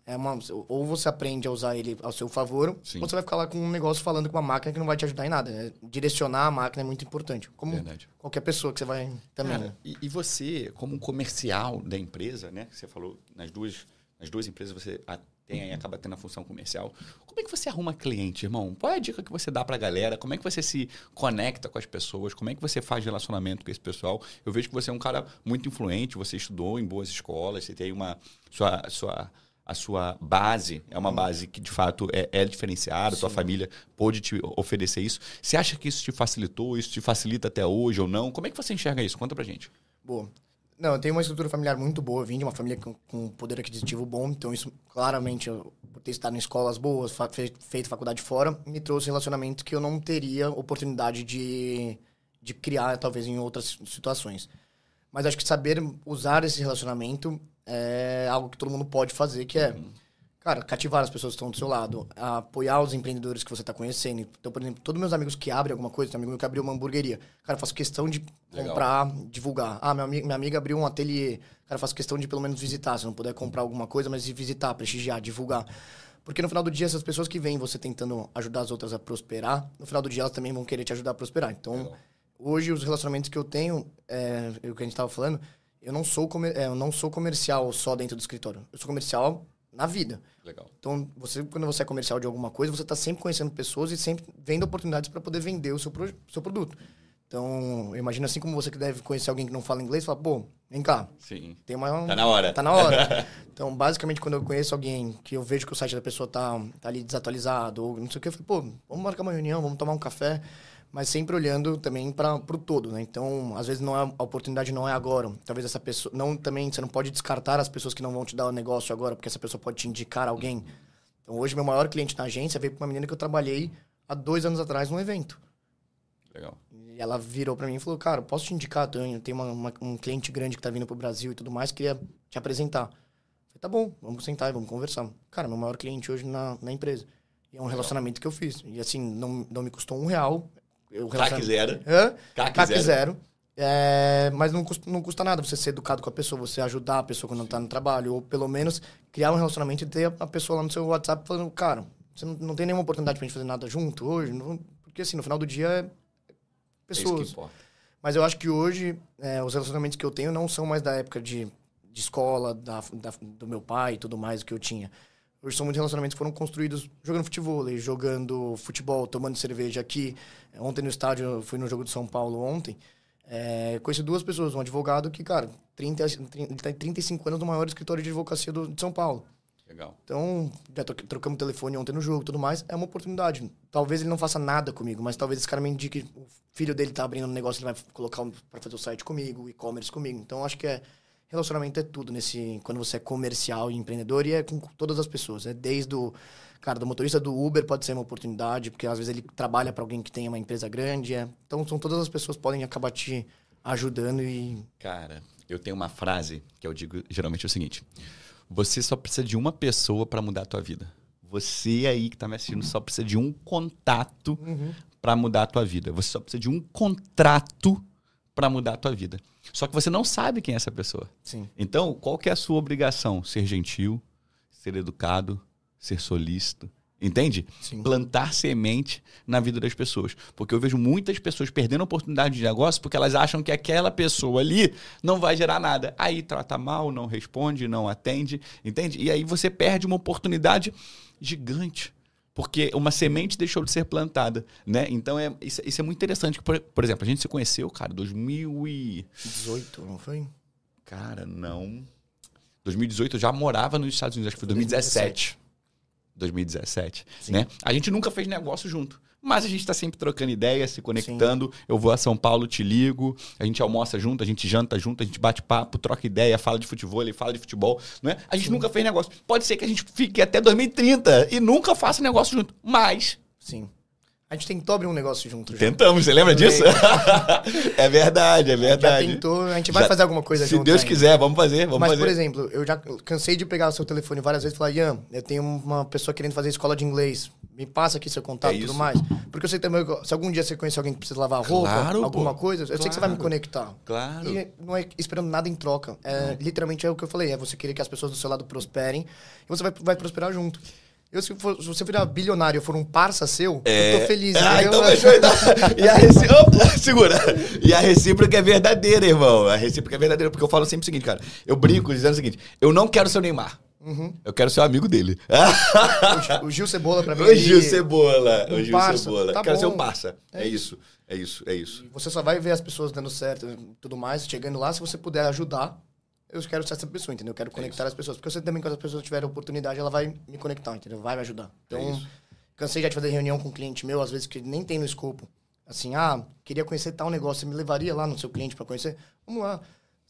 É uma, ou você aprende a usar ele ao seu favor, Sim. ou você vai ficar lá com um negócio falando com uma máquina que não vai te ajudar em nada. né? Direcionar a máquina é muito importante. Como Verdade. qualquer pessoa que você vai também. né? Cara, e, e você, como um comercial da empresa, né? que Você falou nas duas, nas duas empresas você a- tem, acaba tendo a função comercial. Como é que você arruma cliente, irmão? Qual é a dica que você dá pra galera? Como é que você se conecta com as pessoas? Como é que você faz relacionamento com esse pessoal? Eu vejo que você é um cara muito influente, você estudou em boas escolas, você tem uma. Sua, sua, a sua base é uma base que de fato é, é diferenciada, sua família pôde te oferecer isso. Você acha que isso te facilitou, isso te facilita até hoje ou não? Como é que você enxerga isso? Conta pra gente. Boa. Não, eu tenho uma estrutura familiar muito boa. Vim de uma família com, com poder aquisitivo bom. Então, isso, claramente, eu, por ter estado em escolas boas, fa- fe- feito faculdade fora, me trouxe relacionamento que eu não teria oportunidade de, de criar, talvez, em outras situações. Mas acho que saber usar esse relacionamento é algo que todo mundo pode fazer, que é, cara, cativar as pessoas que estão do seu lado, apoiar os empreendedores que você está conhecendo. Então, por exemplo, todos meus amigos que abrem alguma coisa, tem um amigo meu que abriu uma hamburgueria. Cara, eu faço questão de Legal. comprar, divulgar. Ah, ami- minha amiga abriu um ateliê. Cara, eu faço questão de pelo menos visitar. Se não puder comprar alguma coisa, mas de visitar, prestigiar, divulgar. Porque no final do dia, essas pessoas que vêm você tentando ajudar as outras a prosperar, no final do dia elas também vão querer te ajudar a prosperar. Então, Legal. hoje os relacionamentos que eu tenho, é, é o que a gente estava falando, eu não sou comer, é, eu não sou comercial só dentro do escritório. Eu sou comercial na vida. Legal. Então, você quando você é comercial de alguma coisa, você está sempre conhecendo pessoas e sempre vendo oportunidades para poder vender o seu, pro, seu produto. Então, eu imagino assim como você que deve conhecer alguém que não fala inglês, fala, pô, vem cá, Sim. tem uma... Tá na hora. Tá na hora. então, basicamente, quando eu conheço alguém que eu vejo que o site da pessoa tá, tá ali desatualizado ou não sei o que, eu falo, pô, vamos marcar uma reunião, vamos tomar um café, mas sempre olhando também para pro todo, né? Então, às vezes não é, a oportunidade não é agora. Talvez essa pessoa não também você não pode descartar as pessoas que não vão te dar o negócio agora, porque essa pessoa pode te indicar alguém. Então, hoje meu maior cliente na agência veio pra uma menina que eu trabalhei há dois anos atrás num evento. Legal. E ela virou pra mim e falou, cara, posso te indicar? Eu tenho uma- uma- um cliente grande que tá vindo pro Brasil e tudo mais, queria te apresentar. Falei, tá bom, vamos sentar e vamos conversar. Cara, meu maior cliente hoje na, na empresa. E é um relacionamento que eu fiz. E assim, não, não me custou um real. Eu CAC zero. Hã? CAC CAC zero. zero. É, mas não custa, não custa nada você ser educado com a pessoa, você ajudar a pessoa quando tá no trabalho, ou pelo menos criar um relacionamento e ter a- pessoa lá no seu WhatsApp falando, cara, você não, não tem nenhuma oportunidade pra gente fazer nada junto hoje? Não- porque assim, no final do dia é É pessoas. importa. Mas eu acho que hoje, é, os relacionamentos que eu tenho não são mais da época de, de escola, da, da- do meu pai e tudo mais que eu tinha. Hoje são muitos relacionamentos que foram construídos jogando futebol, jogando futebol, tomando cerveja aqui. Ontem no estádio, fui no jogo de São Paulo ontem. É, conheci duas pessoas, um advogado que, cara, 30, 30, ele tá em 35 anos no maior escritório de advocacia do, de São Paulo. Legal. Então, já tro- trocamos telefone ontem no jogo tudo mais. É uma oportunidade. Talvez ele não faça nada comigo, mas talvez esse cara me indique. O filho dele tá abrindo um negócio, ele vai colocar para fazer o site comigo, e-commerce comigo. Então, acho que é. Relacionamento é tudo nesse. Quando você é comercial e empreendedor, e é com todas as pessoas. É desde o. Cara, do motorista do Uber pode ser uma oportunidade, porque às vezes ele trabalha para alguém que tem uma empresa grande. É. Então, são todas as pessoas podem acabar te ajudando e. Cara, eu tenho uma frase que eu digo geralmente é o seguinte: você só precisa de uma pessoa para mudar a tua vida. Você aí que tá me assistindo só precisa de um contato para mudar a tua vida. Você só precisa de um contrato para mudar a tua vida. Só que você não sabe quem é essa pessoa. Sim. Então, qual que é a sua obrigação? Ser gentil, ser educado, ser solícito. Entende? Sim. Plantar semente na vida das pessoas. Porque eu vejo muitas pessoas perdendo oportunidade de negócio porque elas acham que aquela pessoa ali não vai gerar nada. Aí trata mal, não responde, não atende, entende? E aí você perde uma oportunidade gigante. Porque uma semente deixou de ser plantada, né? Então, é, isso, isso é muito interessante. Por, por exemplo, a gente se conheceu, cara, 2000 e... 18, não foi? Cara, não. 2018 eu já morava nos Estados Unidos, acho que foi 2017. 2017, né? A gente nunca fez negócio junto. Mas a gente está sempre trocando ideias, se conectando. Eu vou a São Paulo, te ligo, a gente almoça junto, a gente janta junto, a gente bate papo, troca ideia, fala de futebol, ele fala de futebol, né? A gente nunca fez negócio. Pode ser que a gente fique até 2030 e nunca faça negócio junto. Mas Sim. A gente tentou abrir um negócio junto. já. tentamos, você lembra disso? é verdade, é Já verdade. tentou, a gente vai Já- fazer alguma coisa Se junto Deus ainda. quiser, vamos fazer, vamos Mas, fazer. por exemplo, eu já cansei de pegar o seu telefone várias vezes e falar, Ian, eu tenho uma pessoa querendo fazer escola de inglês. Me passa aqui seu contato É e tudo isso. mais. Porque eu sei também, que se algum dia você conhecer alguém que precisa lavar roupa, Claro, alguma pô. coisa, eu sei que você vai me Claro. conectar. Claro. E não é esperando nada em troca. É, literalmente é o que eu falei, é você querer que as pessoas do seu lado prosperem e você vai, vai prosperar junto. Eu, se, for- se você virar bilionário e eu for um parça seu, eu tô feliz. Ah, então fechou. Então. E a recíproca. Segura. E a recíproca é verdadeira, irmão. A recíproca é verdadeira, porque eu falo sempre o seguinte, cara. Eu brinco dizendo o seguinte: eu não quero ser o Neymar. Eu quero ser o amigo dele. O Gil Cebola, pra mim, o Gil Cebola. O um Gil parça. Cebola. Tá quero ser bom. um parça. É, É isso. É isso. É isso. Você só vai ver as pessoas dando certo e tudo mais, chegando lá, se você puder ajudar, eu quero ser essa pessoa, entendeu? Eu quero conectar as pessoas. Porque eu sei também que quando as pessoas tiverem oportunidade, ela vai me conectar, entendeu? Vai me ajudar. Então, É cansei já de fazer reunião com um cliente meu, às vezes que nem tem no escopo. Assim, ah, queria conhecer tal negócio, você me levaria lá no seu cliente pra conhecer? Vamos lá.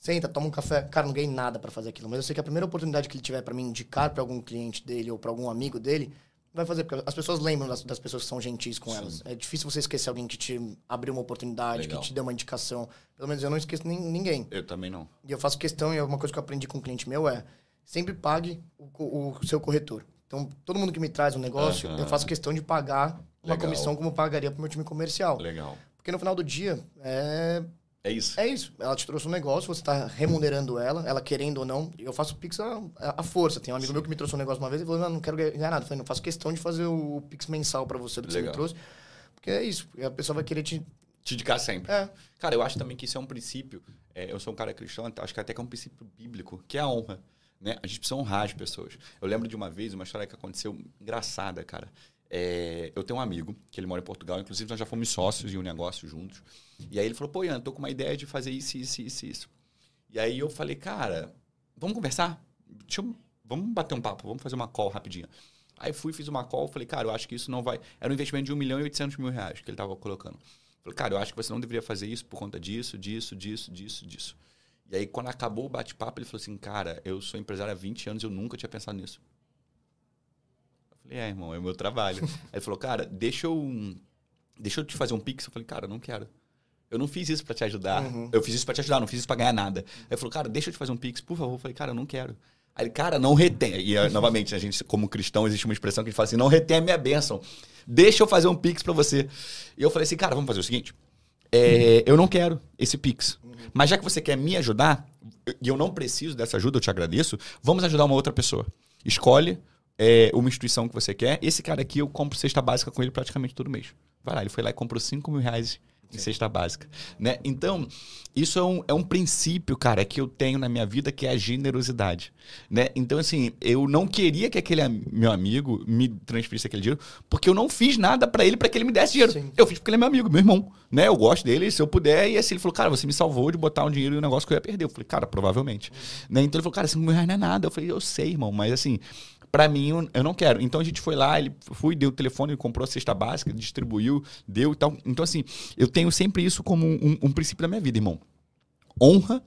Senta, toma um café. Cara, não ganhei nada pra fazer aquilo. Mas eu sei que a primeira oportunidade que ele tiver pra me indicar pra algum cliente dele ou pra algum amigo dele, vai fazer. Porque as pessoas lembram das, das pessoas que são gentis com elas. É difícil você esquecer alguém que te abriu uma oportunidade, Legal. que te deu uma indicação. Pelo menos eu não esqueço nem, ninguém. Eu também não. E eu faço questão, e é uma coisa que eu aprendi com um cliente meu é sempre pague o, o seu corretor. Então, todo mundo que me traz um negócio, Aham. eu faço questão de pagar uma Legal. comissão como eu pagaria pro meu time comercial. Legal. Porque no final do dia, é, É isso. é isso. Ela te trouxe um negócio, você está remunerando ela, ela querendo ou não. Eu faço Pix à, à força. Tem um amigo meu que me trouxe um negócio uma vez e falou: Não, não quero ganhar nada. Eu falei: Não, faço questão de fazer o Pix mensal para você do que você Legal. me trouxe. Porque é isso. A pessoa vai querer te. Te indicar sempre. É. Cara, eu acho também que isso é um princípio. é, eu sou um cara cristão, acho que até que é um princípio bíblico, que é a honra. Né? A gente precisa honrar as pessoas. Eu lembro de uma vez, uma história que aconteceu engraçada, cara. É, eu tenho um amigo, que ele mora em Portugal, inclusive nós já fomos sócios em um negócio juntos. E aí ele falou, pô, Ian, tô com uma ideia de fazer isso, isso, isso, isso. E aí eu falei, cara, vamos conversar? Eu- vamos bater um papo, vamos fazer uma call rapidinho. Aí fui, fiz uma call, falei, cara, eu acho que isso não vai... Era um investimento de 1 milhão e 800 mil reais que ele tava colocando. Falei, cara, eu acho que você não deveria fazer isso por conta disso, disso, disso, disso, disso. E aí, quando acabou o bate-papo, ele falou assim, cara, eu sou empresário há 20 anos e eu nunca tinha pensado nisso. Falei, é, irmão, é o meu trabalho. aí ele falou, cara, deixa eu, deixa eu te fazer um pix. Eu falei, cara, não quero. Eu não fiz isso pra te ajudar. Uhum. Eu fiz isso pra te ajudar, não fiz isso pra ganhar nada. Aí ele falou, cara, deixa eu te fazer um pix, por favor. Eu falei, cara, eu não quero. Aí ele, cara, não retém. E eh, novamente, a gente, como cristão, existe uma expressão que a gente fala assim: não retém a minha bênção. Deixa eu fazer um pix pra você. E eu falei assim, cara, vamos fazer o seguinte. É, eu não quero esse pix. Mas já que você quer me ajudar, e eu não preciso dessa ajuda, eu te agradeço, vamos ajudar uma outra pessoa. Escolhe é, uma instituição que você quer. Esse cara aqui, eu compro cesta básica com ele praticamente todo mês. Vai lá, ele foi lá e comprou 5 mil reais em cesta básica. Né? Então, isso é um, é um princípio, cara, que eu tenho na minha vida, que é a generosidade. Né? Então, assim, eu não queria que aquele am- meu amigo me transferisse aquele dinheiro, porque eu não fiz nada pra ele para que ele me desse dinheiro. Sim. Eu fiz porque ele é meu amigo, meu irmão. Né? Eu gosto dele, se eu puder. E assim, ele falou, cara, você me salvou de botar um dinheiro em um negócio que eu ia perder. Eu falei, cara, provavelmente. Né? Então ele falou, cara, 5 mil reais não é nada. Eu falei, eu sei, irmão, mas assim, pra mim eu, não quero. Então a gente foi lá, ele foi, deu o telefone, ele comprou a cesta básica, distribuiu, deu e tal. Então, assim, eu tenho sempre isso como um, um princípio da minha vida, irmão. Honra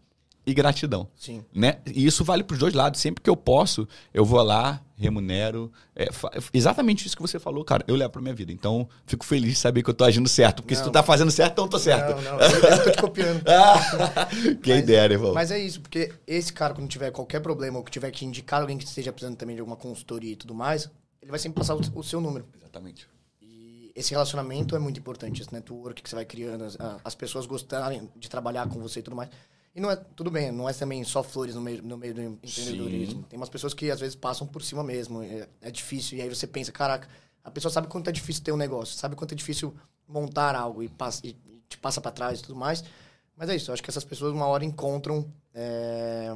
e gratidão Sim. né? E isso vale para os dois lados. Sempre que eu posso, eu vou lá, remunero. É, exatamente isso que você falou, cara. Eu levo para minha vida. Então, fico feliz de saber que eu tô agindo certo. Porque se tu Não. tá fazendo certo, então eu tô certo. Não, não, eu, tô te copiando. Ah, Quem Mas- dera, irmão. Mas é isso, porque esse cara, quando tiver qualquer problema ou que tiver que indicar alguém que esteja precisando também de alguma consultoria e tudo mais, ele vai sempre passar o, o seu número. Exatamente. E esse relacionamento é muito importante, esse network que você vai criando, as, as pessoas gostarem de trabalhar com você e tudo mais. E não é, tudo bem, não é também só flores no meio, no meio do empreendedorismo. Tem umas pessoas que às vezes passam por cima mesmo, é, é difícil. E aí você pensa, caraca, a pessoa sabe quanto é difícil ter um negócio, sabe quanto é difícil montar algo e, passa, e, te passa para trás e tudo mais. Mas é isso, eu acho que essas pessoas uma hora encontram é,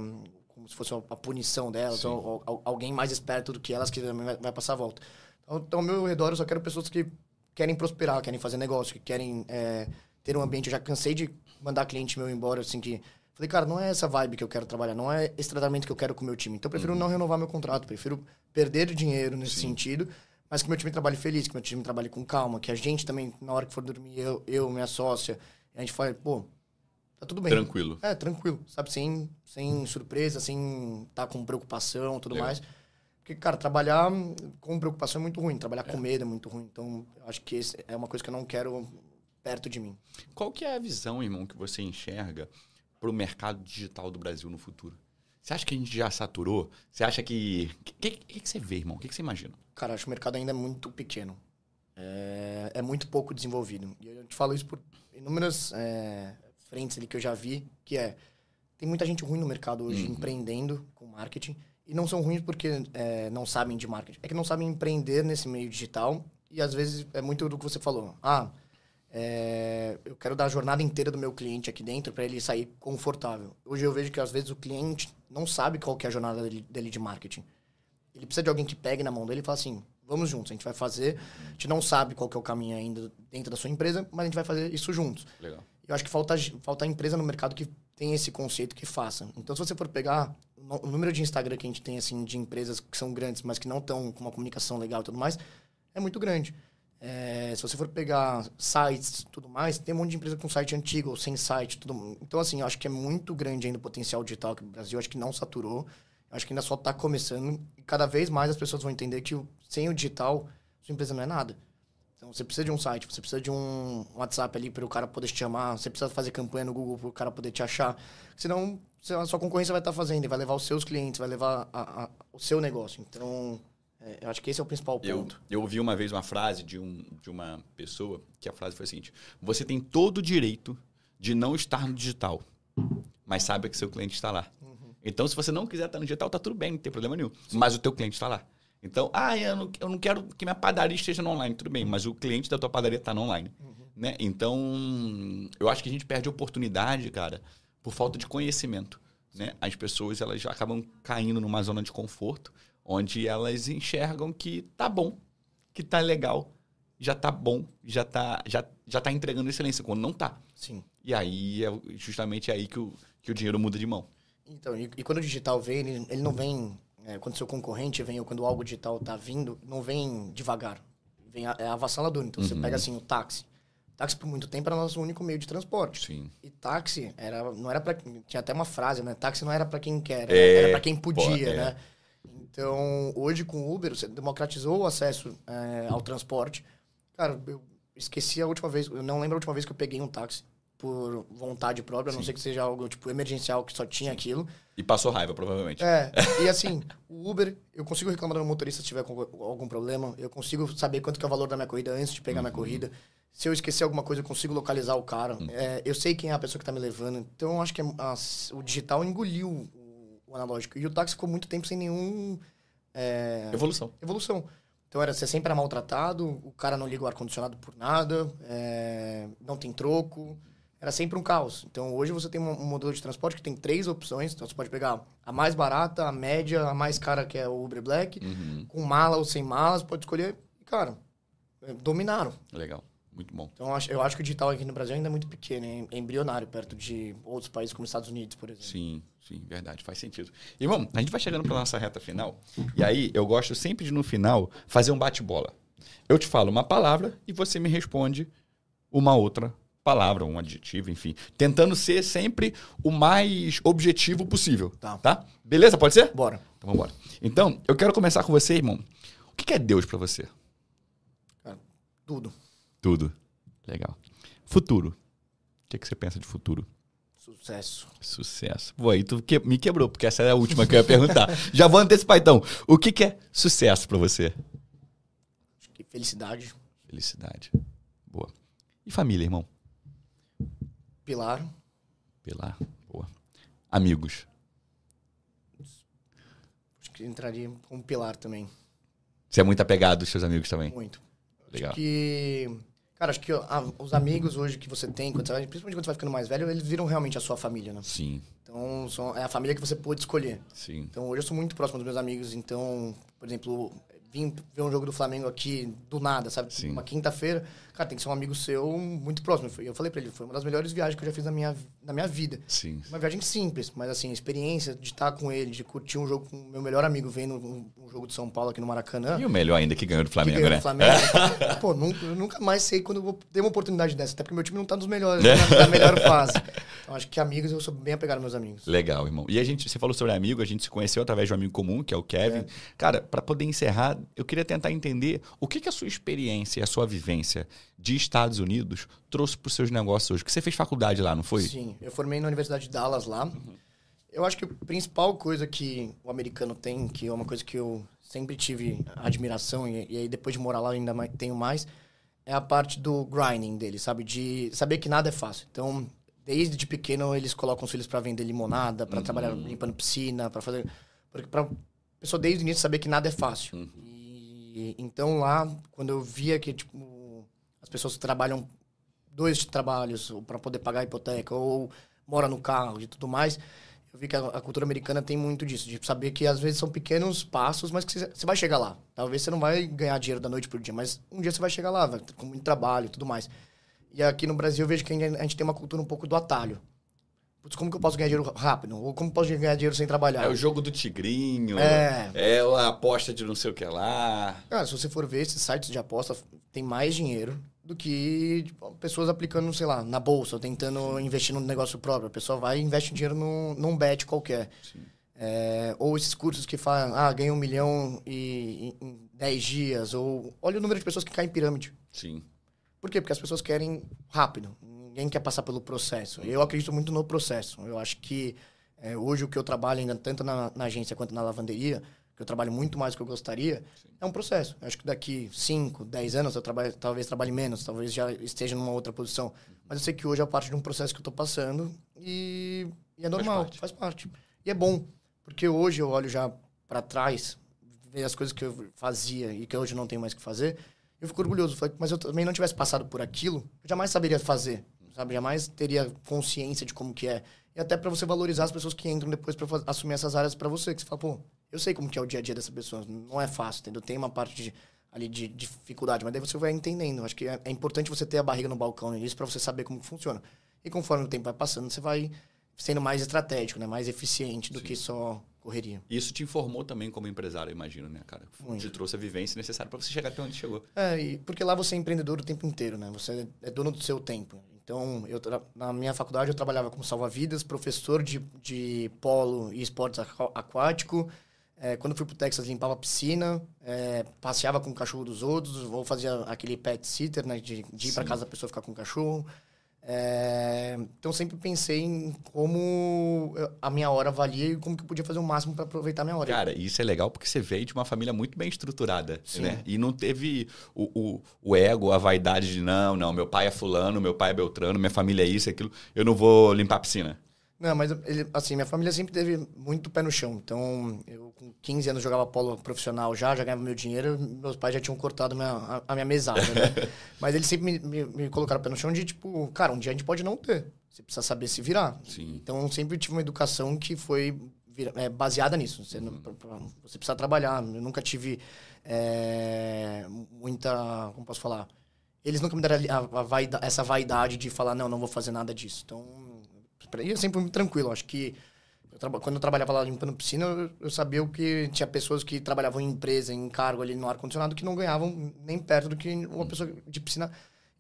como se fosse a, punição delas, Sim. ou, ou- ou alguém mais esperto do que elas que também vai, vai passar a volta. Então, então, ao meu redor, eu só quero pessoas que querem prosperar, querem fazer negócio, que querem é, ter um ambiente. Eu já cansei de mandar cliente meu embora, assim, que. Falei, cara, não é essa vibe que eu quero trabalhar, não é esse tratamento que eu quero com o meu time. Então, eu prefiro não renovar meu contrato, prefiro perder dinheiro nesse Sim. sentido, mas que meu time trabalhe feliz, que meu time trabalhe com calma, que a gente também, na hora que for dormir, eu, eu minha sócia, a gente fala, pô, tá tudo bem. Tranquilo. É, tranquilo, sabe? Sem, sem surpresa, sem estar com preocupação tudo Legal. mais. Porque, cara, trabalhar com preocupação é muito ruim, trabalhar com medo é muito ruim. Então, eu acho que é uma coisa que eu não quero perto de mim. Qual que é a visão, irmão, que você enxerga para o mercado digital do Brasil no futuro? Você acha que a gente já saturou? Você acha que... O que, que, que você vê, irmão? O que, que você imagina? Cara, acho que o mercado ainda é muito pequeno. É, é muito pouco desenvolvido. E eu te falo isso por inúmeras é, frentes ali que eu já vi, que é... Tem muita gente ruim no mercado hoje Uhum. empreendendo com marketing. E não são ruins porque é, não sabem de marketing. É que não sabem empreender nesse meio digital. E às vezes é muito do que você falou. Ah, é, eu quero dar a jornada inteira do meu cliente aqui dentro para ele sair confortável. Hoje eu vejo que às vezes o cliente não sabe qual que é a jornada dele, dele de marketing. Ele precisa de alguém que pegue na mão dele e fale assim: vamos juntos, a gente vai fazer. A gente não sabe qual que é o caminho ainda dentro da sua empresa, mas a gente vai fazer isso juntos. Legal. Eu acho que falta, falta empresa no mercado que tem esse conceito que faça. Então, se você for pegar o número de Instagram que a gente tem, assim, de empresas que são grandes, mas que não estão com uma comunicação legal e tudo mais, é muito grande. É, se você for pegar sites tudo mais, tem um monte de empresa com site antigo ou sem site. Tudo. Então, assim, acho que é muito grande ainda o potencial digital que o Brasil acho que não saturou. Acho que ainda só está começando. E cada vez mais as pessoas vão entender que sem o digital, sua empresa não é nada. Então você precisa de um site, você precisa de um WhatsApp ali para o cara poder te chamar, você precisa fazer campanha no Google para o cara poder te achar. Senão a sua concorrência vai estar fazendo e vai levar os seus clientes, vai levar a- a- o seu negócio. Então, é, eu acho que esse é o principal Eu, ponto. eu ouvi uma vez uma frase de, um, de uma pessoa que a frase foi a seguinte: Você tem todo o direito de não estar no digital, mas saiba que seu cliente está lá. Então, se você não quiser estar no digital, tá tudo bem, não tem problema nenhum. Mas o teu cliente está lá. Então, ah, eu não, eu não quero que minha padaria esteja no online, tudo bem, mas o cliente da tua padaria está no online. Né? Então, eu acho que a gente perde oportunidade, cara, por falta de conhecimento. Né? As pessoas elas acabam caindo numa zona de conforto, onde elas enxergam que tá bom, que tá legal, já tá bom, já tá, já, já tá entregando excelência, quando não tá. Sim. E aí é justamente aí que o, que o dinheiro muda de mão. Então, e, e quando o digital vem, ele, ele não vem. é, quando seu concorrente vem ou quando algo digital tá vindo, não vem devagar. Vem a- é avassalador. Então você pega assim o táxi. Táxi por muito tempo era nosso único meio de transporte. Sim. E táxi era, não era para tinha até uma frase, né? Táxi não era para quem quer, era, É, era para quem podia, pô, é. né? Então, hoje com o Uber, você democratizou o acesso é, ao transporte. Cara, eu esqueci a última vez, eu não lembro a última vez que eu peguei um táxi por vontade própria, a não sei que seja algo tipo emergencial que só tinha aquilo. E passou raiva, provavelmente. É, e assim, o Uber, eu consigo reclamar do motorista se tiver algum problema, eu consigo saber quanto que é o valor da minha corrida antes de pegar minha corrida. Se eu esquecer alguma coisa, eu consigo localizar o cara. É, eu sei quem é a pessoa que tá me levando. Então, eu acho que a- o digital engoliu o, analógico. E o táxi ficou muito tempo sem nenhum... é, Evolução. evolução. Então era você sempre era maltratado, o cara não liga o ar-condicionado por nada, é, não tem troco. Era sempre um caos. Então hoje você tem um, um modelo de transporte que tem três opções. Então você pode pegar a mais barata, a média, a mais cara, que é o Uber Black, Uhum. com mala ou sem malas, pode escolher. E, cara, é, dominaram. Legal. Muito bom. Então eu acho, eu acho que o digital aqui no Brasil ainda é muito pequeno, é embrionário perto de outros países como Estados Unidos, por exemplo. Sim, sim, verdade, faz sentido. Irmão, a gente vai chegando para nossa reta final. E aí, eu gosto sempre de, no final, fazer um bate-bola. Eu te falo uma palavra e você me responde uma outra palavra, um adjetivo, enfim. Tentando ser sempre o mais objetivo possível. Tá. Tá? Beleza? Pode ser? Bora. Então vamos embora. Então, eu quero começar com você, irmão. O que é Deus para você? Cara, tudo. Tudo. Legal. Futuro. O que, que você pensa de futuro? Sucesso. Sucesso. Pô, aí tu que- me quebrou, porque essa é a última que eu ia perguntar. Já vou antecipar então. O que, que é sucesso pra você? Acho que felicidade, Felicidade. Boa. E família, irmão? pilar, Pilar. Boa. Amigos. acho que entraria como pilar também. Você é muito apegado aos seus amigos também. Muito. Legal. Acho que. Cara, acho que ah, os amigos hoje que você tem, quando você vai- principalmente quando você vai ficando mais velho, eles viram realmente a sua família, né? Sim, Então, são, é a família que você pôde escolher. sim. Então, hoje eu sou muito próximo dos meus amigos. Então, por exemplo, vim ver um jogo do Flamengo aqui do nada, sabe? Sim. Uma quinta-feira, cara, tem que ser um amigo seu muito próximo. Eu falei pra ele, foi uma das melhores viagens que eu já fiz na minha, na minha vida. Sim. Uma viagem simples, mas assim, a experiência de estar com ele, de curtir um jogo com o meu melhor amigo vendo um, um jogo de São Paulo aqui no Maracanã. E o melhor ainda que ganhou do Flamengo, ganhou né? do Flamengo. Pô, nunca, eu nunca mais sei quando eu vou ter uma oportunidade dessa, até porque meu time não tá nos melhores, É. na, na melhor fase. Então acho que amigos, eu sou bem apegado aos meus amigos. Legal, irmão. E a gente, você falou sobre amigo, a gente se conheceu através de um amigo comum, que é o Kevin. Cara, para poder encerrar, eu queria tentar entender o que, que a sua experiência e a sua vivência de Estados Unidos trouxe para os seus negócios hoje. Que você fez faculdade lá, não foi? Sim, eu formei na Universidade de Dallas lá. Eu acho que a principal coisa que o americano tem, que é uma coisa que eu sempre tive admiração, e, e aí depois de morar lá ainda mais, tenho mais, é a parte do grinding dele, sabe? De saber que nada é fácil. Então, desde de pequeno, eles colocam os filhos para vender limonada, para trabalhar limpando piscina, para fazer. Porque pra pessoa desde o início saber que nada é fácil. Então lá, quando eu via que, tipo, as pessoas trabalham dois trabalhos para poder pagar a hipoteca, ou mora no carro e tudo mais eu vi que a, a, cultura americana tem muito disso, de saber que às vezes são pequenos passos, mas que você vai chegar lá. Talvez você não vai ganhar dinheiro da noite pro dia, mas um dia você vai chegar lá, vai, com muito trabalho e tudo mais. E aqui no Brasil eu vejo que a gente tem uma cultura um pouco do atalho. Putz, como que eu posso ganhar dinheiro rápido? Ou como posso ganhar dinheiro sem trabalhar? É o jogo do tigrinho, é, é a aposta de não sei o que lá. Cara, se você for ver esses sites de aposta, tem mais dinheiro do que tipo, pessoas aplicando, sei lá, na bolsa, tentando Sim. investir num negócio próprio. A pessoa vai e investe dinheiro num, num bet qualquer. É, ou esses cursos que falam, ah, ganha um milhão e, em 10 dias. Ou olha o número de pessoas que caem em pirâmide. Sim. Por quê? Porque as pessoas querem rápido. Ninguém quer passar pelo processo. Eu acredito muito no processo. Eu acho que é, hoje o que eu trabalho ainda tanto na, na agência quanto na lavanderia que eu trabalho muito mais do que eu gostaria, Sim. é um processo. Eu acho que daqui 5, 10 anos eu trabalho, talvez trabalhe menos, talvez já esteja numa outra posição. Uhum. Mas eu sei que hoje é parte de um processo que eu estou passando e, e, é normal, faz parte. faz parte. E é bom, porque hoje eu olho já para trás, ver as coisas que eu fazia e que hoje não tenho mais que fazer, eu fico orgulhoso. Mas eu também não tivesse passado por aquilo, eu jamais saberia fazer, sabe? Jamais teria consciência de como que é. E até para você valorizar as pessoas que entram depois para assumir essas áreas para você, que você fala, pô, eu sei como que é o dia a dia dessa pessoa. Não é fácil, entendeu? Tem uma parte de, ali de, dificuldade, mas daí você vai entendendo. Acho que é, é importante você ter a barriga no balcão no início para você saber como funciona. E conforme o tempo vai passando, você vai sendo mais estratégico, né? Mais eficiente do Sim. que só correria. Isso te informou também como empresário, imagino, né, cara? Muito. Te trouxe a vivência necessária para você chegar até onde chegou. É, porque lá você é empreendedor o tempo inteiro, né? Você é dono do seu tempo. Então, eu na minha faculdade eu trabalhava como salva-vidas, professor de, de polo e esportes aquático, é, quando fui pro Texas, limpava a piscina, é, passeava com o cachorro dos outros, ou fazia aquele pet sitter, né? De, de ir para casa da pessoa ficar com o cachorro. É, então, sempre pensei em como a minha hora valia e como que eu podia fazer o máximo para aproveitar a minha hora. Cara, isso é legal porque você veio de uma família muito bem estruturada, Sim. né? E não teve o, o, o, ego, a vaidade de não, não, meu pai é fulano, meu pai é beltrano, minha família é isso, aquilo, eu não vou limpar a piscina. Não, mas ele, assim, minha família sempre teve muito pé no chão. Então, eu com 15 anos jogava polo profissional já, já ganhava meu dinheiro, meus pais já tinham cortado minha, a, a minha mesada, né? mas eles sempre me, me, me, colocaram pé no chão de, tipo, cara, um dia a gente pode não ter. Você precisa saber se virar. Sim. Então, eu sempre tive uma educação que foi é, baseada nisso. Você, uhum. você precisa trabalhar. Eu nunca tive é, muita... Como posso falar? Eles nunca me deram a, a essa vaidade de falar, não, não vou fazer nada disso. Então e eu sempre muito tranquilo. Acho que eu quando eu trabalhava lá limpando piscina, eu, eu sabia que tinha pessoas que trabalhavam em empresa, em cargo ali no ar-condicionado, que não ganhavam nem perto do que uma pessoa de piscina.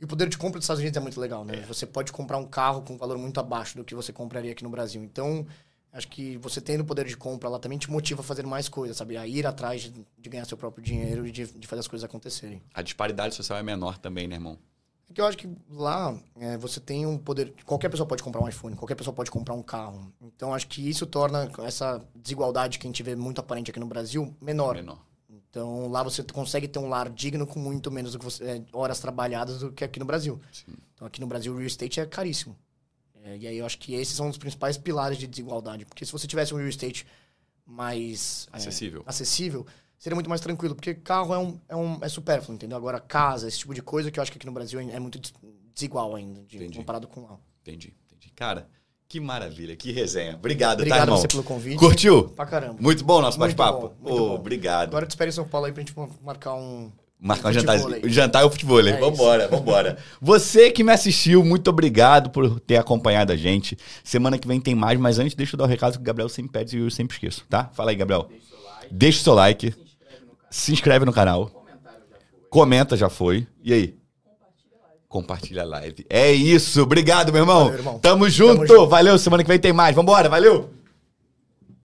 E o poder de compra dos Estados Unidos é muito legal, né? É. Você pode comprar um carro com um valor muito abaixo do que você compraria aqui no Brasil. Então, acho que você tendo o poder de compra lá também te motiva a fazer mais coisas, sabe? A ir atrás de, de ganhar seu próprio dinheiro e de, de fazer as coisas acontecerem. A disparidade social é menor também, né, irmão? Porque eu acho que lá é, você tem um poder. Qualquer pessoa pode comprar um iPhone, qualquer pessoa pode comprar um carro. Então acho que isso torna essa desigualdade que a gente vê muito aparente aqui no Brasil menor. Menor. Então lá você consegue ter um lar digno com muito menos você, é, horas trabalhadas do que aqui no Brasil. Sim. Então aqui no Brasil o real estate é caríssimo. É, e aí eu acho que esses são os principais pilares de desigualdade. Porque se você tivesse um real estate mais é, acessível, acessível seria muito mais tranquilo, porque carro é, um, é, um, é supérfluo, entendeu? Agora, casa, esse tipo de coisa, que eu acho que aqui no Brasil é, muito desigual ainda, de, comparado com lá. Entendi, entendi. Cara, que maravilha, que resenha. Obrigado, obrigado tá, irmão? você pelo convite. Curtiu? Pra caramba. Muito bom nosso bate-papo. Oh, obrigado. Agora eu te espero em São Paulo aí pra gente marcar um... Marcar um jantar, jantar e o futebol. É vambora, isso. vambora. Você que me assistiu, muito obrigado por ter acompanhado a gente. Semana que vem tem mais, mas antes deixa eu dar o um recado que o Gabriel sempre pede e eu sempre esqueço, tá? Fala aí, Gabriel. Deixa o seu like. Deixa o seu like se inscreve no canal. Comenta, já foi. E aí? Compartilha a live. É isso. Obrigado, meu irmão. Valeu, irmão. Tamo, junto. Tamo junto. Valeu. Semana que vem tem mais. Vambora. Valeu.